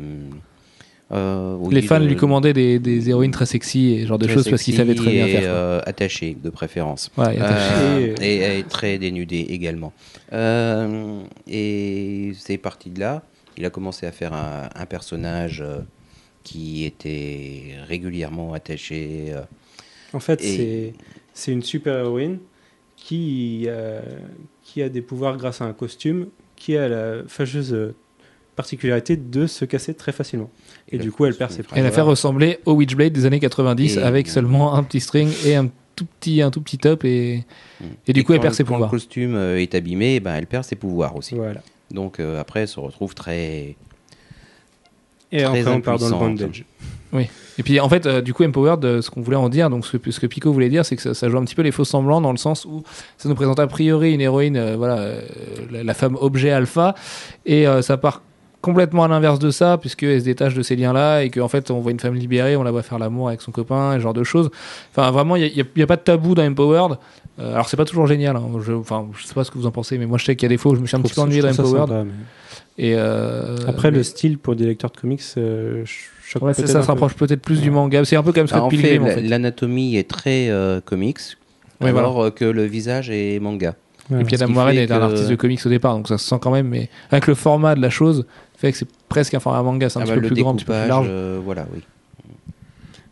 euh, oui, les fans de- lui commandaient des, des héroïnes très sexy et ce genre de choses parce qu'il savait très bien faire. euh, attachées, de préférence. Ouais. Euh, Et- et, et très dénudé également. Euh, et c'est parti de là. Il a commencé à faire un, un personnage euh, qui était régulièrement attaché. euh, En fait, Et- c'est c'est une super-héroïne qui, euh, qui a des pouvoirs grâce à un costume, qui a la fâcheuse particularité de se casser très facilement. Et du coup, elle perd ses costume. Elle a fait ressembler au Witchblade des années 90 Et- avec seulement un petit string et un tout petit, un tout petit top et, et du coup elle quand- perd ses quand pouvoirs. le costume euh, est abîmé, ben, elle perd ses pouvoirs aussi. Voilà. Donc euh, après, elle se retrouve très. Et Très après, on part dans le impuissante. Bondage. Et puis en fait, euh, du coup, Empowered, euh, ce qu'on voulait en dire, donc ce que, ce que Pico voulait dire, c'est que ça, ça joue un petit peu les faux semblants dans le sens où ça nous présente a priori une héroïne, euh, voilà, euh, la, la femme objet alpha, et euh, ça part complètement à l'inverse de ça, puisqu'elle se détache de ces liens-là, et qu'en fait, on voit une femme libérée, on la voit faire l'amour avec son copain, et ce genre de choses. Enfin, vraiment, il n'y a, il y a pas de tabou dans Empowered. Euh, alors, c'est pas toujours génial, hein. je, enfin, je sais pas ce que vous en pensez, mais moi, je sais qu'il y a des fois où je me suis un Je petit peu ennuyé dans je Empowered. sympa, mais- Et euh, Après, mais- le style pour des lecteurs de comics, euh, choque Ouais, ça un se peu. rapproche peut-être plus du manga. C'est un peu comme Scott Ah, en fait, Pilgrim, en fait. l'anatomie est très euh, comics, Ouais, alors euh, que le visage est manga. Et puis Adam Warren est un artiste de comics au départ, donc ça se sent quand même, mais avec le format de la chose, fait que c'est presque un format manga, c'est un Ah petit bah, peu plus grand, un petit peu plus large. euh, voilà, oui.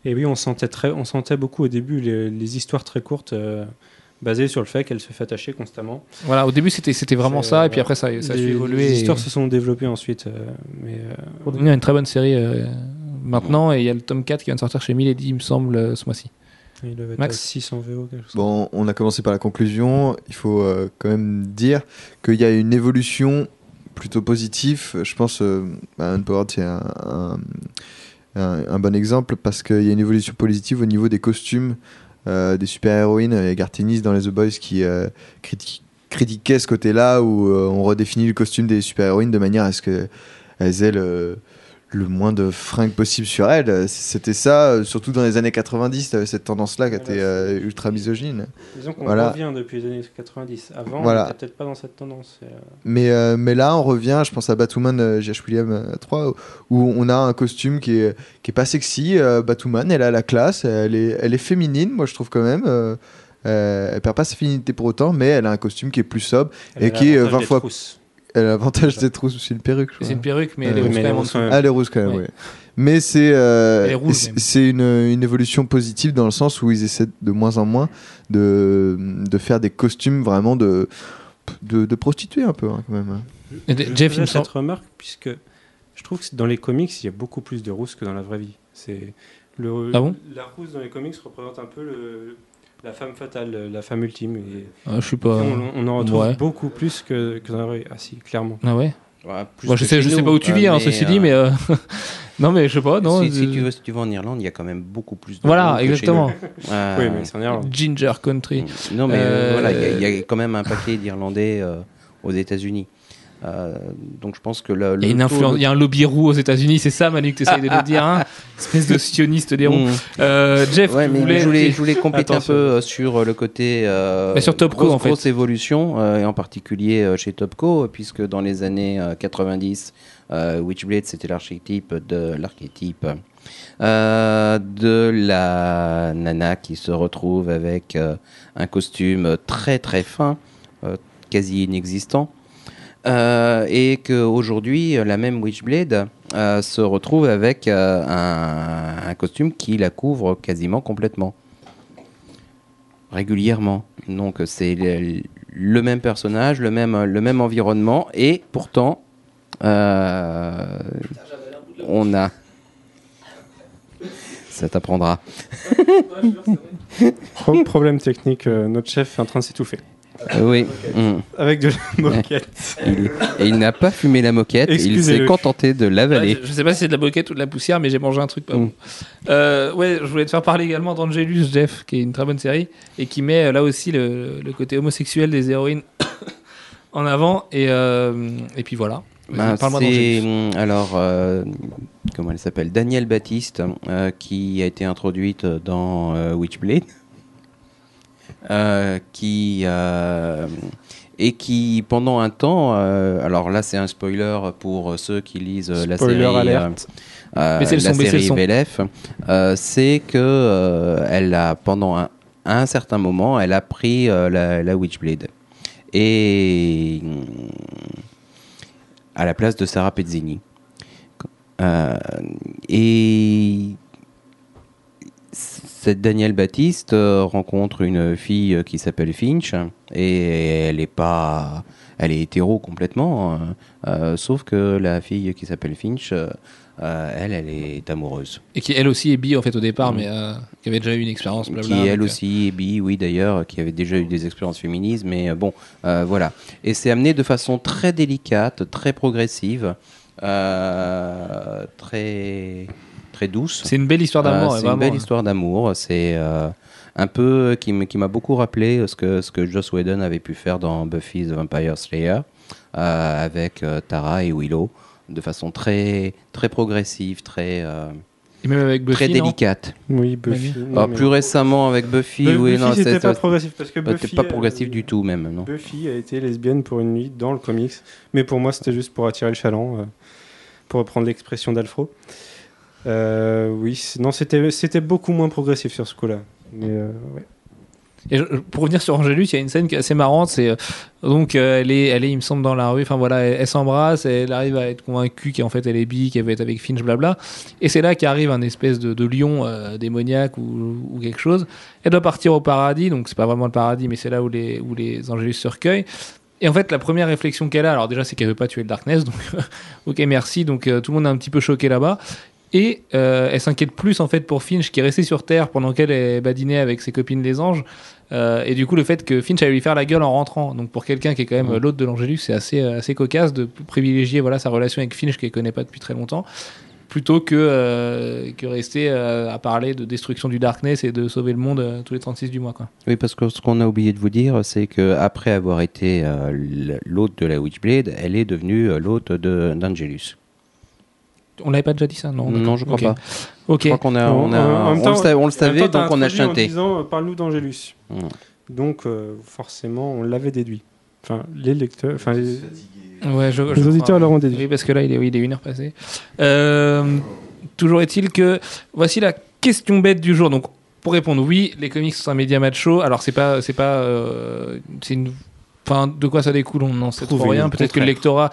Et oui, on sentait, très, on sentait beaucoup au début les, les histoires très courtes euh, basées sur le fait qu'elle se fait attacher constamment. Voilà, au début c'était c'était vraiment ça, euh, et puis après ça, ça a su les, évoluer. les et- histoires se sont développées ensuite. euh, mais, euh, Pour devenir une très bonne série euh, maintenant, et il y a le tome 4 qui vient de sortir chez Milady, il me semble, euh, ce mois-ci. il devait Max à 600 VO. Quelque chose. Bon, on a commencé par la conclusion. Il faut euh, quand même dire qu'il y a une évolution plutôt positive. Je pense euh, bah, Unpowered, c'est un, un, un- un bon exemple parce qu'il y a une évolution positive au niveau des costumes euh, des super-héroïnes. Il y a Gartenis dans les The Boys qui euh, criti- critiquait ce côté-là où euh, on redéfinit le costume des super-héroïnes de manière à ce qu'elles aient le, le moins de fringues possible sur elles. C'était ça, euh, surtout dans les années 90, t'avais cette tendance-là qui était euh, ultra misogyne. Disons qu'on voilà. revient depuis les années 90. Avant, Voilà. on n'était peut-être pas dans cette tendance. euh, Mais, euh, mais là, on revient, je pense à Batwoman J.H. William euh, 3, où on a un costume qui est, qui est pas sexy. Batwoman, elle a la classe, elle est, elle est féminine, moi je trouve quand même. elle perd pas sa féminité pour autant, mais elle a un costume qui est plus sobre. elle Et qui est l'avantage 20 des fois- trousses. Elle a l'avantage d'être rousse, c'est une perruque. je C'est une perruque, mais Euh, elle est rousse quand même en. Ah, elle est rousse quand même, oui. Mais c'est euh, c'est- une, une évolution positive dans le sens où ils essaient de moins en moins de, de faire des costumes vraiment de, de, de prostituées un peu hein, quand même. Je Jeff, il faisais me cette remarque puisque je trouve que dans les comics, il y a beaucoup plus de rousses que dans la vraie vie. C'est le, Ah bon? la rousse dans les comics représente un peu le- la femme fatale, la femme ultime. Et, Ah, je suis pas. on, on en retrouve ouais. beaucoup plus que, que dans la vie. Ah si, clairement. Ah ouais Ouais, plus Moi, je sais, je sais pas où tu euh, vis, hein, mais, ceci euh, dit, mais. euh, <laughs> non, mais je sais pas, non. si, si euh, tu veux, si tu vas en Irlande, il y a quand même beaucoup plus de Voilà, monde que chez exactement. nous. Euh, <laughs> Oui, mais c'est en Irlande. Ginger Country. Non, mais Euh, euh, voilà, il y a- il y, a quand même un paquet d'Irlandais euh, aux États-Unis. Euh, donc je pense que le, Il y a, une le il y a un lobby roux aux États-Unis, c'est ça, Manu, que tu essayes de nous <laughs> dire, hein Espèce de sioniste des ronds. Mm. Euh, Jeff, Ouais, tu mais voulais. je voulais, je voulais <laughs> compléter un peu euh, sur le côté euh, Mais sur Topco, grosse, en fait. grosse évolution, et en particulier chez Topco, puisque dans les années euh, 90, euh, Witchblade c'était l'archétype de l'archétype euh, de la nana qui se retrouve avec euh, un costume très très fin, euh, quasi inexistant. Euh, et qu'aujourd'hui, la même Witchblade euh, se retrouve avec euh, un, un costume qui la couvre quasiment complètement. Régulièrement. Donc c'est le, le même personnage, le même, le même environnement, et pourtant, euh, on a... <laughs> Ça t'apprendra. <laughs> Pro- problème technique, euh, notre chef est en train de s'étouffer. Euh, oui. Mm. Avec de la <laughs> moquette. Il, et il n'a pas fumé la moquette, il s'est contenté de Ouais, l'avaler. je, je sais pas si c'est de la moquette ou de la poussière, mais j'ai mangé un truc pas Mm. bon. Euh, ouais, je voulais te faire parler également d'Angelus, Jeff, qui est une très bonne série et qui met euh, là aussi le, le côté homosexuel des héroïnes <coughs> en avant. Et, euh, et puis voilà. Ben, Parle-moi c'est d'Angelus. hum, alors euh, comment elle s'appelle? Danielle Baptiste euh, qui a été introduite dans euh, Witchblade qui euh, et qui pendant un temps euh, alors là c'est un spoiler pour ceux qui lisent euh, la série alerte. euh, la son, série euh, c'est que euh, elle a pendant un, certain moment elle a pris euh, la, la Witchblade et à la place de Sarah Pezzini. Euh, et cette Danielle Baptiste euh, rencontre une fille euh, qui s'appelle Finch et elle est pas, elle est hétéro complètement, hein. Euh, sauf que la fille qui s'appelle Finch, euh, elle, elle est amoureuse. Et qui elle aussi est bi en fait au départ, Mm. mais euh, qui avait déjà eu une expérience. blabla, qui elle aussi est bi, oui d'ailleurs, qui avait déjà eu des expériences féministes, mais bon, voilà. Et c'est amené de façon très délicate, très progressive, très très douce. C'est une belle histoire d'amour. Euh, c'est une belle histoire d'amour. C'est euh, un peu qui m- qui m'a beaucoup rappelé ce que ce que Joss Whedon avait pu faire dans Buffy the Vampire Slayer euh, avec euh, Tara et Willow, de façon très très progressive, très euh, Et même avec Buffy, très non? délicate. Oui, Buffy. Ah, plus récemment avec Buffy, Bu- oui, Buffy, non, c'était pas progressif parce que Buffy. euh, du tout même, non Buffy a été lesbienne pour une nuit dans le comics, mais pour moi c'était juste pour attirer le chaland, euh, pour reprendre l'expression d'Alfro. Euh, oui, non, c'était beaucoup moins progressif sur ce coup-là. Euh. Et pour revenir sur Angelus, il y a une scène qui est assez marrante. C'est euh, donc elle est, elle est, il me semble, dans la rue. Enfin voilà, elle, s'embrasse, elle arrive à être convaincue qu'en fait elle est bi, qu'elle veut être avec Finch, blabla. Et c'est là qu'arrive un espèce de, lion démoniaque ou, quelque chose. Elle doit partir au paradis, donc c'est pas vraiment le paradis, mais c'est là où les, où les Angelus se recueillent. Et en fait, la première réflexion qu'elle a, alors déjà, c'est qu'elle veut pas tuer le Darkness, donc <laughs> ok, merci. Donc tout le monde est un petit peu choqué là-bas. Et euh, elle s'inquiète plus en fait pour Finch qui est resté sur Terre pendant qu'elle est badinée avec ses copines les anges. Euh, et du coup, le fait que Finch allait lui faire la gueule en rentrant. Donc pour quelqu'un qui est quand même l'autre de l'Angélus, c'est assez, euh, assez cocasse de privilégier voilà, sa relation avec Finch qu'elle connaît pas depuis très longtemps, plutôt que, euh, que rester euh, à parler de destruction du Darkness et de sauver le monde euh, tous les 36 du mois. Quoi. Oui, parce que ce qu'on a oublié de vous dire, c'est que après avoir été l'hôte de la Witchblade, elle est devenue l'hôte d'Angelus. On l'avait pas déjà dit ça Non. Non, je crois pas. Ok. Je crois qu'on a, on, a- En- en même on temps- le savait, on le savait, donc on a introduit En chanté. disant, euh, parle-nous d'Angelus. Mm. Donc euh, forcément, on l'avait déduit. Enfin, les lecteurs, enfin les, Ouais, je- je les auditeurs crois. l'auront déduit. Oui, parce que là, il est, oui, il est une heure passée. Euh, toujours est-il que voici la question bête du jour. Donc, pour répondre, oui, les comics sont un média macho. Alors, c'est pas, c'est pas, euh, c'est une. Enfin, de quoi ça découle, on n'en sait trop rien. Peut-être que le lectorat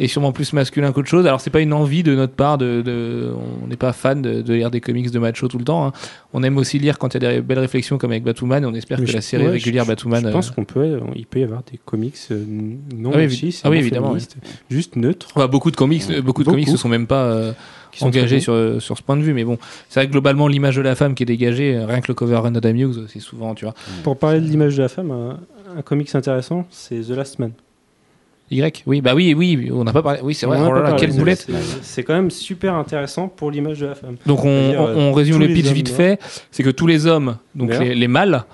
est sûrement plus masculin qu'autre chose. Alors, c'est pas une envie de notre part de. de- on n'est pas fan de, de lire des comics de macho tout le temps. hein. On aime aussi lire quand il y a des belles réflexions comme avec Batwoman. Et on espère Mais que je- la série ouais, régulière je- Batwoman. Je pense euh, qu'on peut, il peut y avoir des comics euh, non Ah oui, ah oui, évidemment, juste neutres. Ouais, beaucoup de comics, euh, beaucoup de comics se sont même pas euh, qui engagés sur, sur ce point de vue. Mais bon, c'est vrai que globalement, l'image de la femme qui est dégagée, euh, rien que le cover Run Adam Hughes, c'est souvent, tu vois. bons. Pour parler de l'image de la femme, un, comics intéressant, c'est The Last Man. Y Oui, bah oui, oui, on n'a pas parlé. Oui, c'est vrai. Oh là là, quelle c'est- boulette. c'est- quand même super intéressant pour l'image de la femme. Donc on, on résume le les pitch vite fait. C'est que tous les hommes, donc les, les mâles,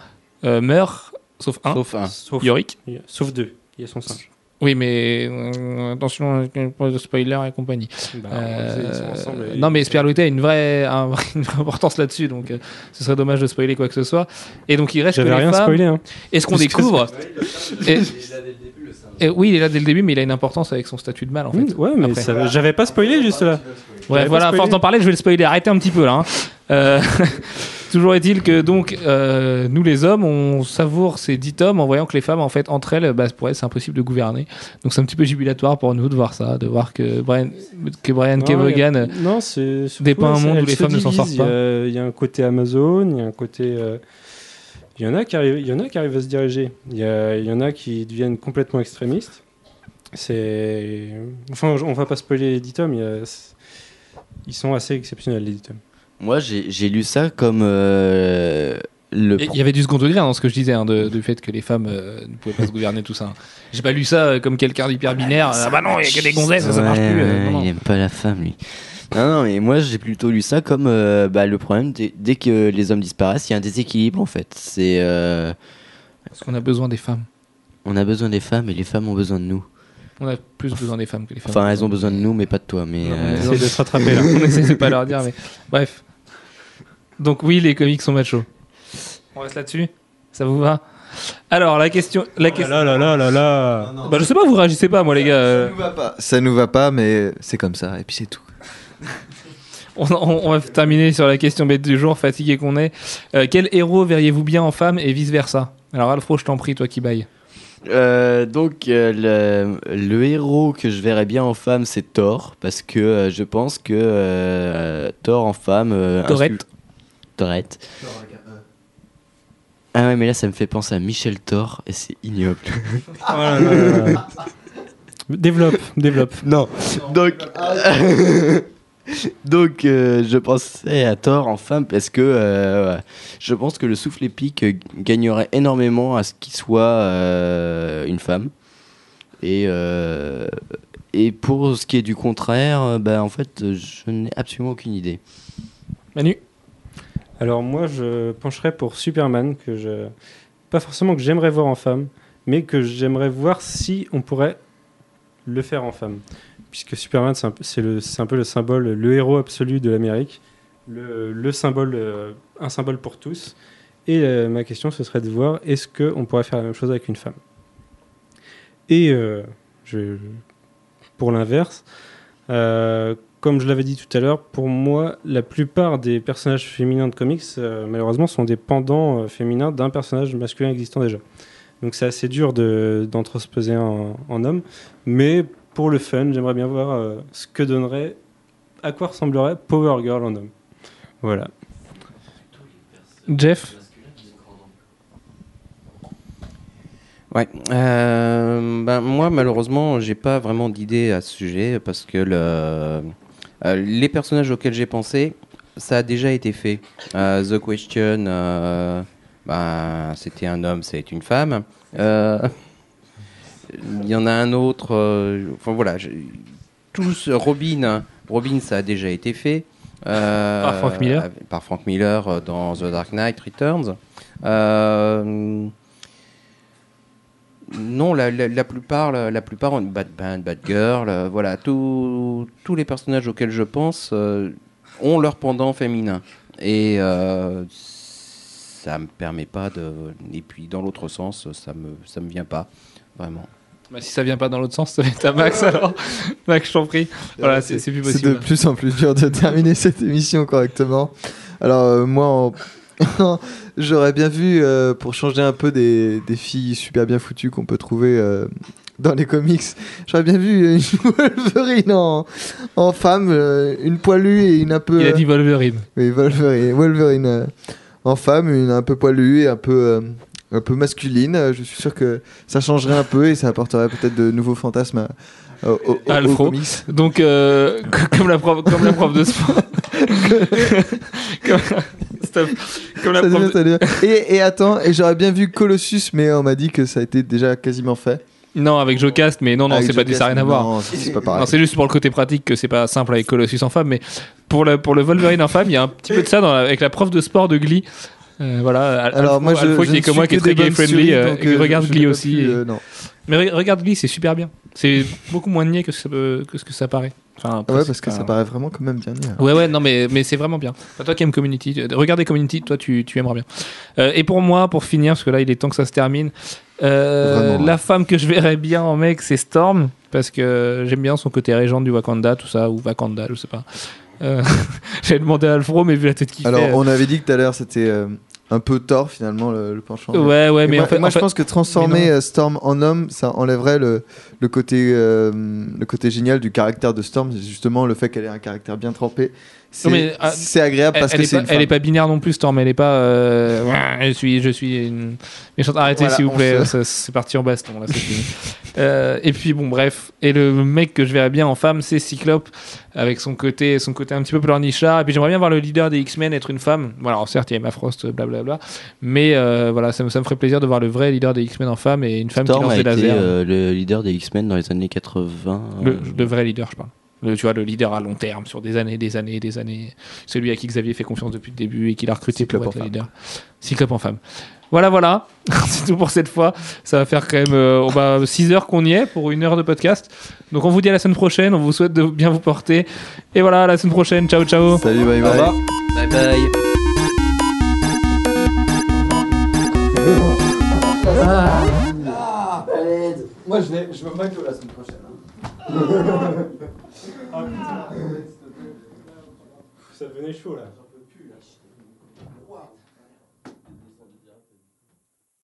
euh, meurent, sauf un, Sauf un. Sauf, Yorick. sauf deux. Il y a son sein. Oui, mais euh, attention, pas de spoiler et compagnie. Bah, Euh, ils sont ensemble et- non, mais Sperluté a une vraie, un vrai- <laughs> une vraie importance là-dessus, donc euh, ce serait dommage de spoiler quoi que ce soit. Et donc il reste que les rien femmes. spoilé. Hein. <laughs> Et ce qu'on découvre. Et, et oui, il est là dès le début, mais il a une importance avec son statut de mâle en fait. Mmh, ouais, mais Après. ça- j'avais pas spoilé juste là. Ouais, voilà, à force d'en parler, je vais le spoiler. Arrêtez un petit peu là. hein. <laughs> Toujours est-il que donc euh, nous les hommes, on savoure ces dix tomes en voyant que les femmes, en fait, entre elles, bah, pour elles, c'est impossible de gouverner. Donc c'est un petit peu jubilatoire pour nous de voir ça, de voir que Brian, que Brian Non, Kevogan. a- Non, c'est surtout, dépeint un monde où les femmes ne s'en sortent divisent. Il y a- Il y a un côté Amazon, il y a un côté. euh, Il y en a qui arrivent, il y en a qui arrivent à se diriger. Il y, a- il y en a qui deviennent complètement extrémistes. C'est, enfin, on va pas spoiler les 10 tomes. il y a- Ils sont assez exceptionnels les 10 tomes. Moi, j'ai lu ça comme euh, le. Il y avait du second degré hein, dans ce que je disais, hein, de- du fait que les femmes euh, ne pouvaient pas se gouverner, tout ça. hein. J'ai pas lu ça euh, comme quelqu'un d'hyper binaire. Ah bah non, il y a que des gonzesses, ça, ça marche Ouais, plus. euh, ouais, non, non. Il aime pas la femme, lui. Non, non, mais moi j'ai plutôt lu ça comme euh, bah, le problème, dès, que les hommes disparaissent, il y a un déséquilibre en fait. C'est. euh, Parce qu'on a besoin des femmes. on a besoin des femmes et les femmes ont besoin de nous. On a plus besoin des femmes que les femmes. Enfin, elles ont besoin de nous, mais pas de toi. Mais Non, euh, mais- Essaye de se rattraper <laughs> là. on essaie de pas leur dire, mais bref. Donc oui, les comics sont machos. On reste là-dessus Ça vous va Alors, la question... La question... là là là là là. Bah, je sais pas, vous réagissez pas, moi, les gars. euh, Ça nous va pas. Ça nous va pas, mais c'est comme ça, et puis c'est tout. <laughs> On, on- on va terminer sur la question bête du jour, fatigué qu'on est. Euh, quel héros verriez-vous bien en femme et vice-versa? Alors, Alfro, je t'en prie, toi qui baille. euh, donc euh, le, le héros que je verrais bien en femme, c'est Thor, parce que euh, je pense que euh, Thor en femme. euh, Thorette. Thorette. Ah ouais, mais là ça me fait penser à Michel Thor et c'est ignoble. <laughs> Oh là là là là. Développe, développe. Non, donc. <laughs> donc, euh, je pensais à Thor en femme parce que euh, je pense que le souffle épique gagnerait énormément à ce qu'il soit euh, une femme. Et, euh, et pour ce qui est du contraire, bah, en fait, je n'ai absolument aucune idée. Manu? Alors moi, je pencherais pour Superman, que je pas forcément que j'aimerais voir en femme, mais que j'aimerais voir si on pourrait le faire en femme, puisque Superman c'est un, peu- le- symbole, le héros absolu de l'Amérique, euh, un symbole pour tous. Et euh, ma question, ce serait de voir est-ce que on pourrait faire la même chose avec une femme? Et euh, pour l'inverse. euh, comme je l'avais dit tout à l'heure, pour moi, la plupart des personnages féminins de comics, euh, malheureusement, sont des pendants euh, féminins d'un personnage masculin existant déjà. Donc c'est assez dur de- d'en transposer un en, en homme. Mais pour le fun, j'aimerais bien voir euh, ce que donnerait, à quoi ressemblerait Power Girl en homme. Voilà. Jeff? Ouais. Euh, ben, moi, malheureusement, j'ai pas vraiment d'idée à ce sujet parce que le, euh, les personnages auxquels j'ai pensé, ça a déjà été fait. Euh, The Question, euh, ben, c'était un homme, c'est une femme. Euh, Il y en a un autre. euh, enfin voilà, tous Robin, Robin, ça a déjà été fait. Euh, Par Frank Miller. Par Frank Miller euh, dans The Dark Knight Returns. Euh, non, la, la- la plupart, la, la plupart ont une Bad Band, Bad Girl, euh, voilà, tous les personnages auxquels je pense euh, ont leur pendant féminin. Et euh, ça me permet pas de. Et puis dans l'autre sens, ça me, ça me vient pas, vraiment. Bah, si ça vient pas dans l'autre sens, ça va être à Max <laughs> alors. Max, je t'en prie. Voilà, c'est c'est plus C'est de possible. plus en plus dur de terminer cette émission correctement. Alors, euh, moi, en- <laughs> j'aurais bien vu, euh, pour changer un peu des, des filles super bien foutues qu'on peut trouver euh, dans les comics, j'aurais bien vu une <laughs> Wolverine en, en femme, euh, une poilue et une un peu. Il a dit Wolverine. Oui, Wolverine, Wolverine en femme, une un peu poilue et un peu, un peu masculine. Je suis sûr que ça changerait un peu et ça apporterait peut-être de nouveaux fantasmes à- au- au- Alfro. comics. Donc, euh, <laughs> comme, la prof, comme la prof de sport. comme, Stop. Comme la Ça prof devient- de- ça devient- <laughs> Et, et attends, et j'aurais bien vu Colossus, mais on m'a dit que ça a été déjà quasiment fait. Non, avec Jocast, mais non, non, c'est pas du ça n'a rien à voir. Non, c'est Non, juste pour le côté pratique que c'est pas simple avec Colossus en femme, mais pour le, pour le Wolverine en femme, il y a un petit peu de ça dans la- avec la prof de sport de Glee. Euh, voilà. Alors moi, je, Alfo je qui est ne comme moi, qui est que très des gay friendly, séries, euh, et euh, regarde je Glee aussi. euh, non. Mais re- regarde Glee, c'est super bien. C'est beaucoup moins niais que ce, que, que ce que ça paraît. Enfin, Ouais, parce que ça paraît vraiment quand même bien niais. Ouais, ouais, non, mais, mais c'est vraiment bien. Enfin, toi qui aimes Community, euh, regardez Community, toi tu, tu aimeras bien. Euh, et pour moi, pour finir, parce que là il est temps que ça se termine, euh, Vraiment, la ouais. femme que je verrais bien en mec, c'est Storm, parce que j'aime bien son côté régente du Wakanda, tout ça, ou Wakanda, je sais pas. Euh, <laughs> J'avais demandé à Alfro, mais vu la tête qu'il Alors, fait. on avait dit que tout à l'heure, c'était euh, un peu Thor finalement le, le penchant. Ouais, ouais, Et mais moi, en fait, moi en je fait- pense que transformer euh, Storm en homme, ça enlèverait le, le, côté, euh, le côté génial du caractère de Storm. C'est justement le fait qu'elle ait un caractère bien trempé. C'est mais, ah, c'est agréable parce elle que est c'est pas, une elle est pas binaire non plus, Storm. Elle est pas. euh, je suis, je suis une méchante. Arrêtez, Voilà, s'il vous plaît. se- C'est parti en baston. Là, c'est fini. <laughs> Euh, et puis bon, bref. Et le mec que je verrais bien en femme, c'est Cyclope, avec son côté, son côté un petit peu pleurnichard. Et puis j'aimerais bien voir le leader des X-Men être une femme. Voilà, alors certes, il y a Emma Frost, blablabla. Mais euh, voilà, ça me, ça me ferait plaisir de voir le vrai leader des X-Men en femme et une femme Storm qui lance a des été lasers. euh, le leader des X-Men dans les années 80. Le, euh, le vrai leader, je parle. Le- tu vois, le leader à long terme, sur des années, des années, des années. Celui à qui Xavier fait confiance depuis le début et qu'il a recruté Cyclope pour être le leader. Cyclope en femme. Voilà, voilà. <laughs> C'est tout pour cette fois. Ça va faire quand même euh, oh bah, 6 heures qu'on y est pour une heure de podcast. Donc on vous dit à la semaine prochaine. On vous souhaite de bien vous porter. Et voilà, à la semaine prochaine. Ciao, ciao. Salut, bye bye. revoir. Bye bye. Moi, je, je me McDo la semaine prochaine. <laughs> <laughs> Ça devenait chaud là.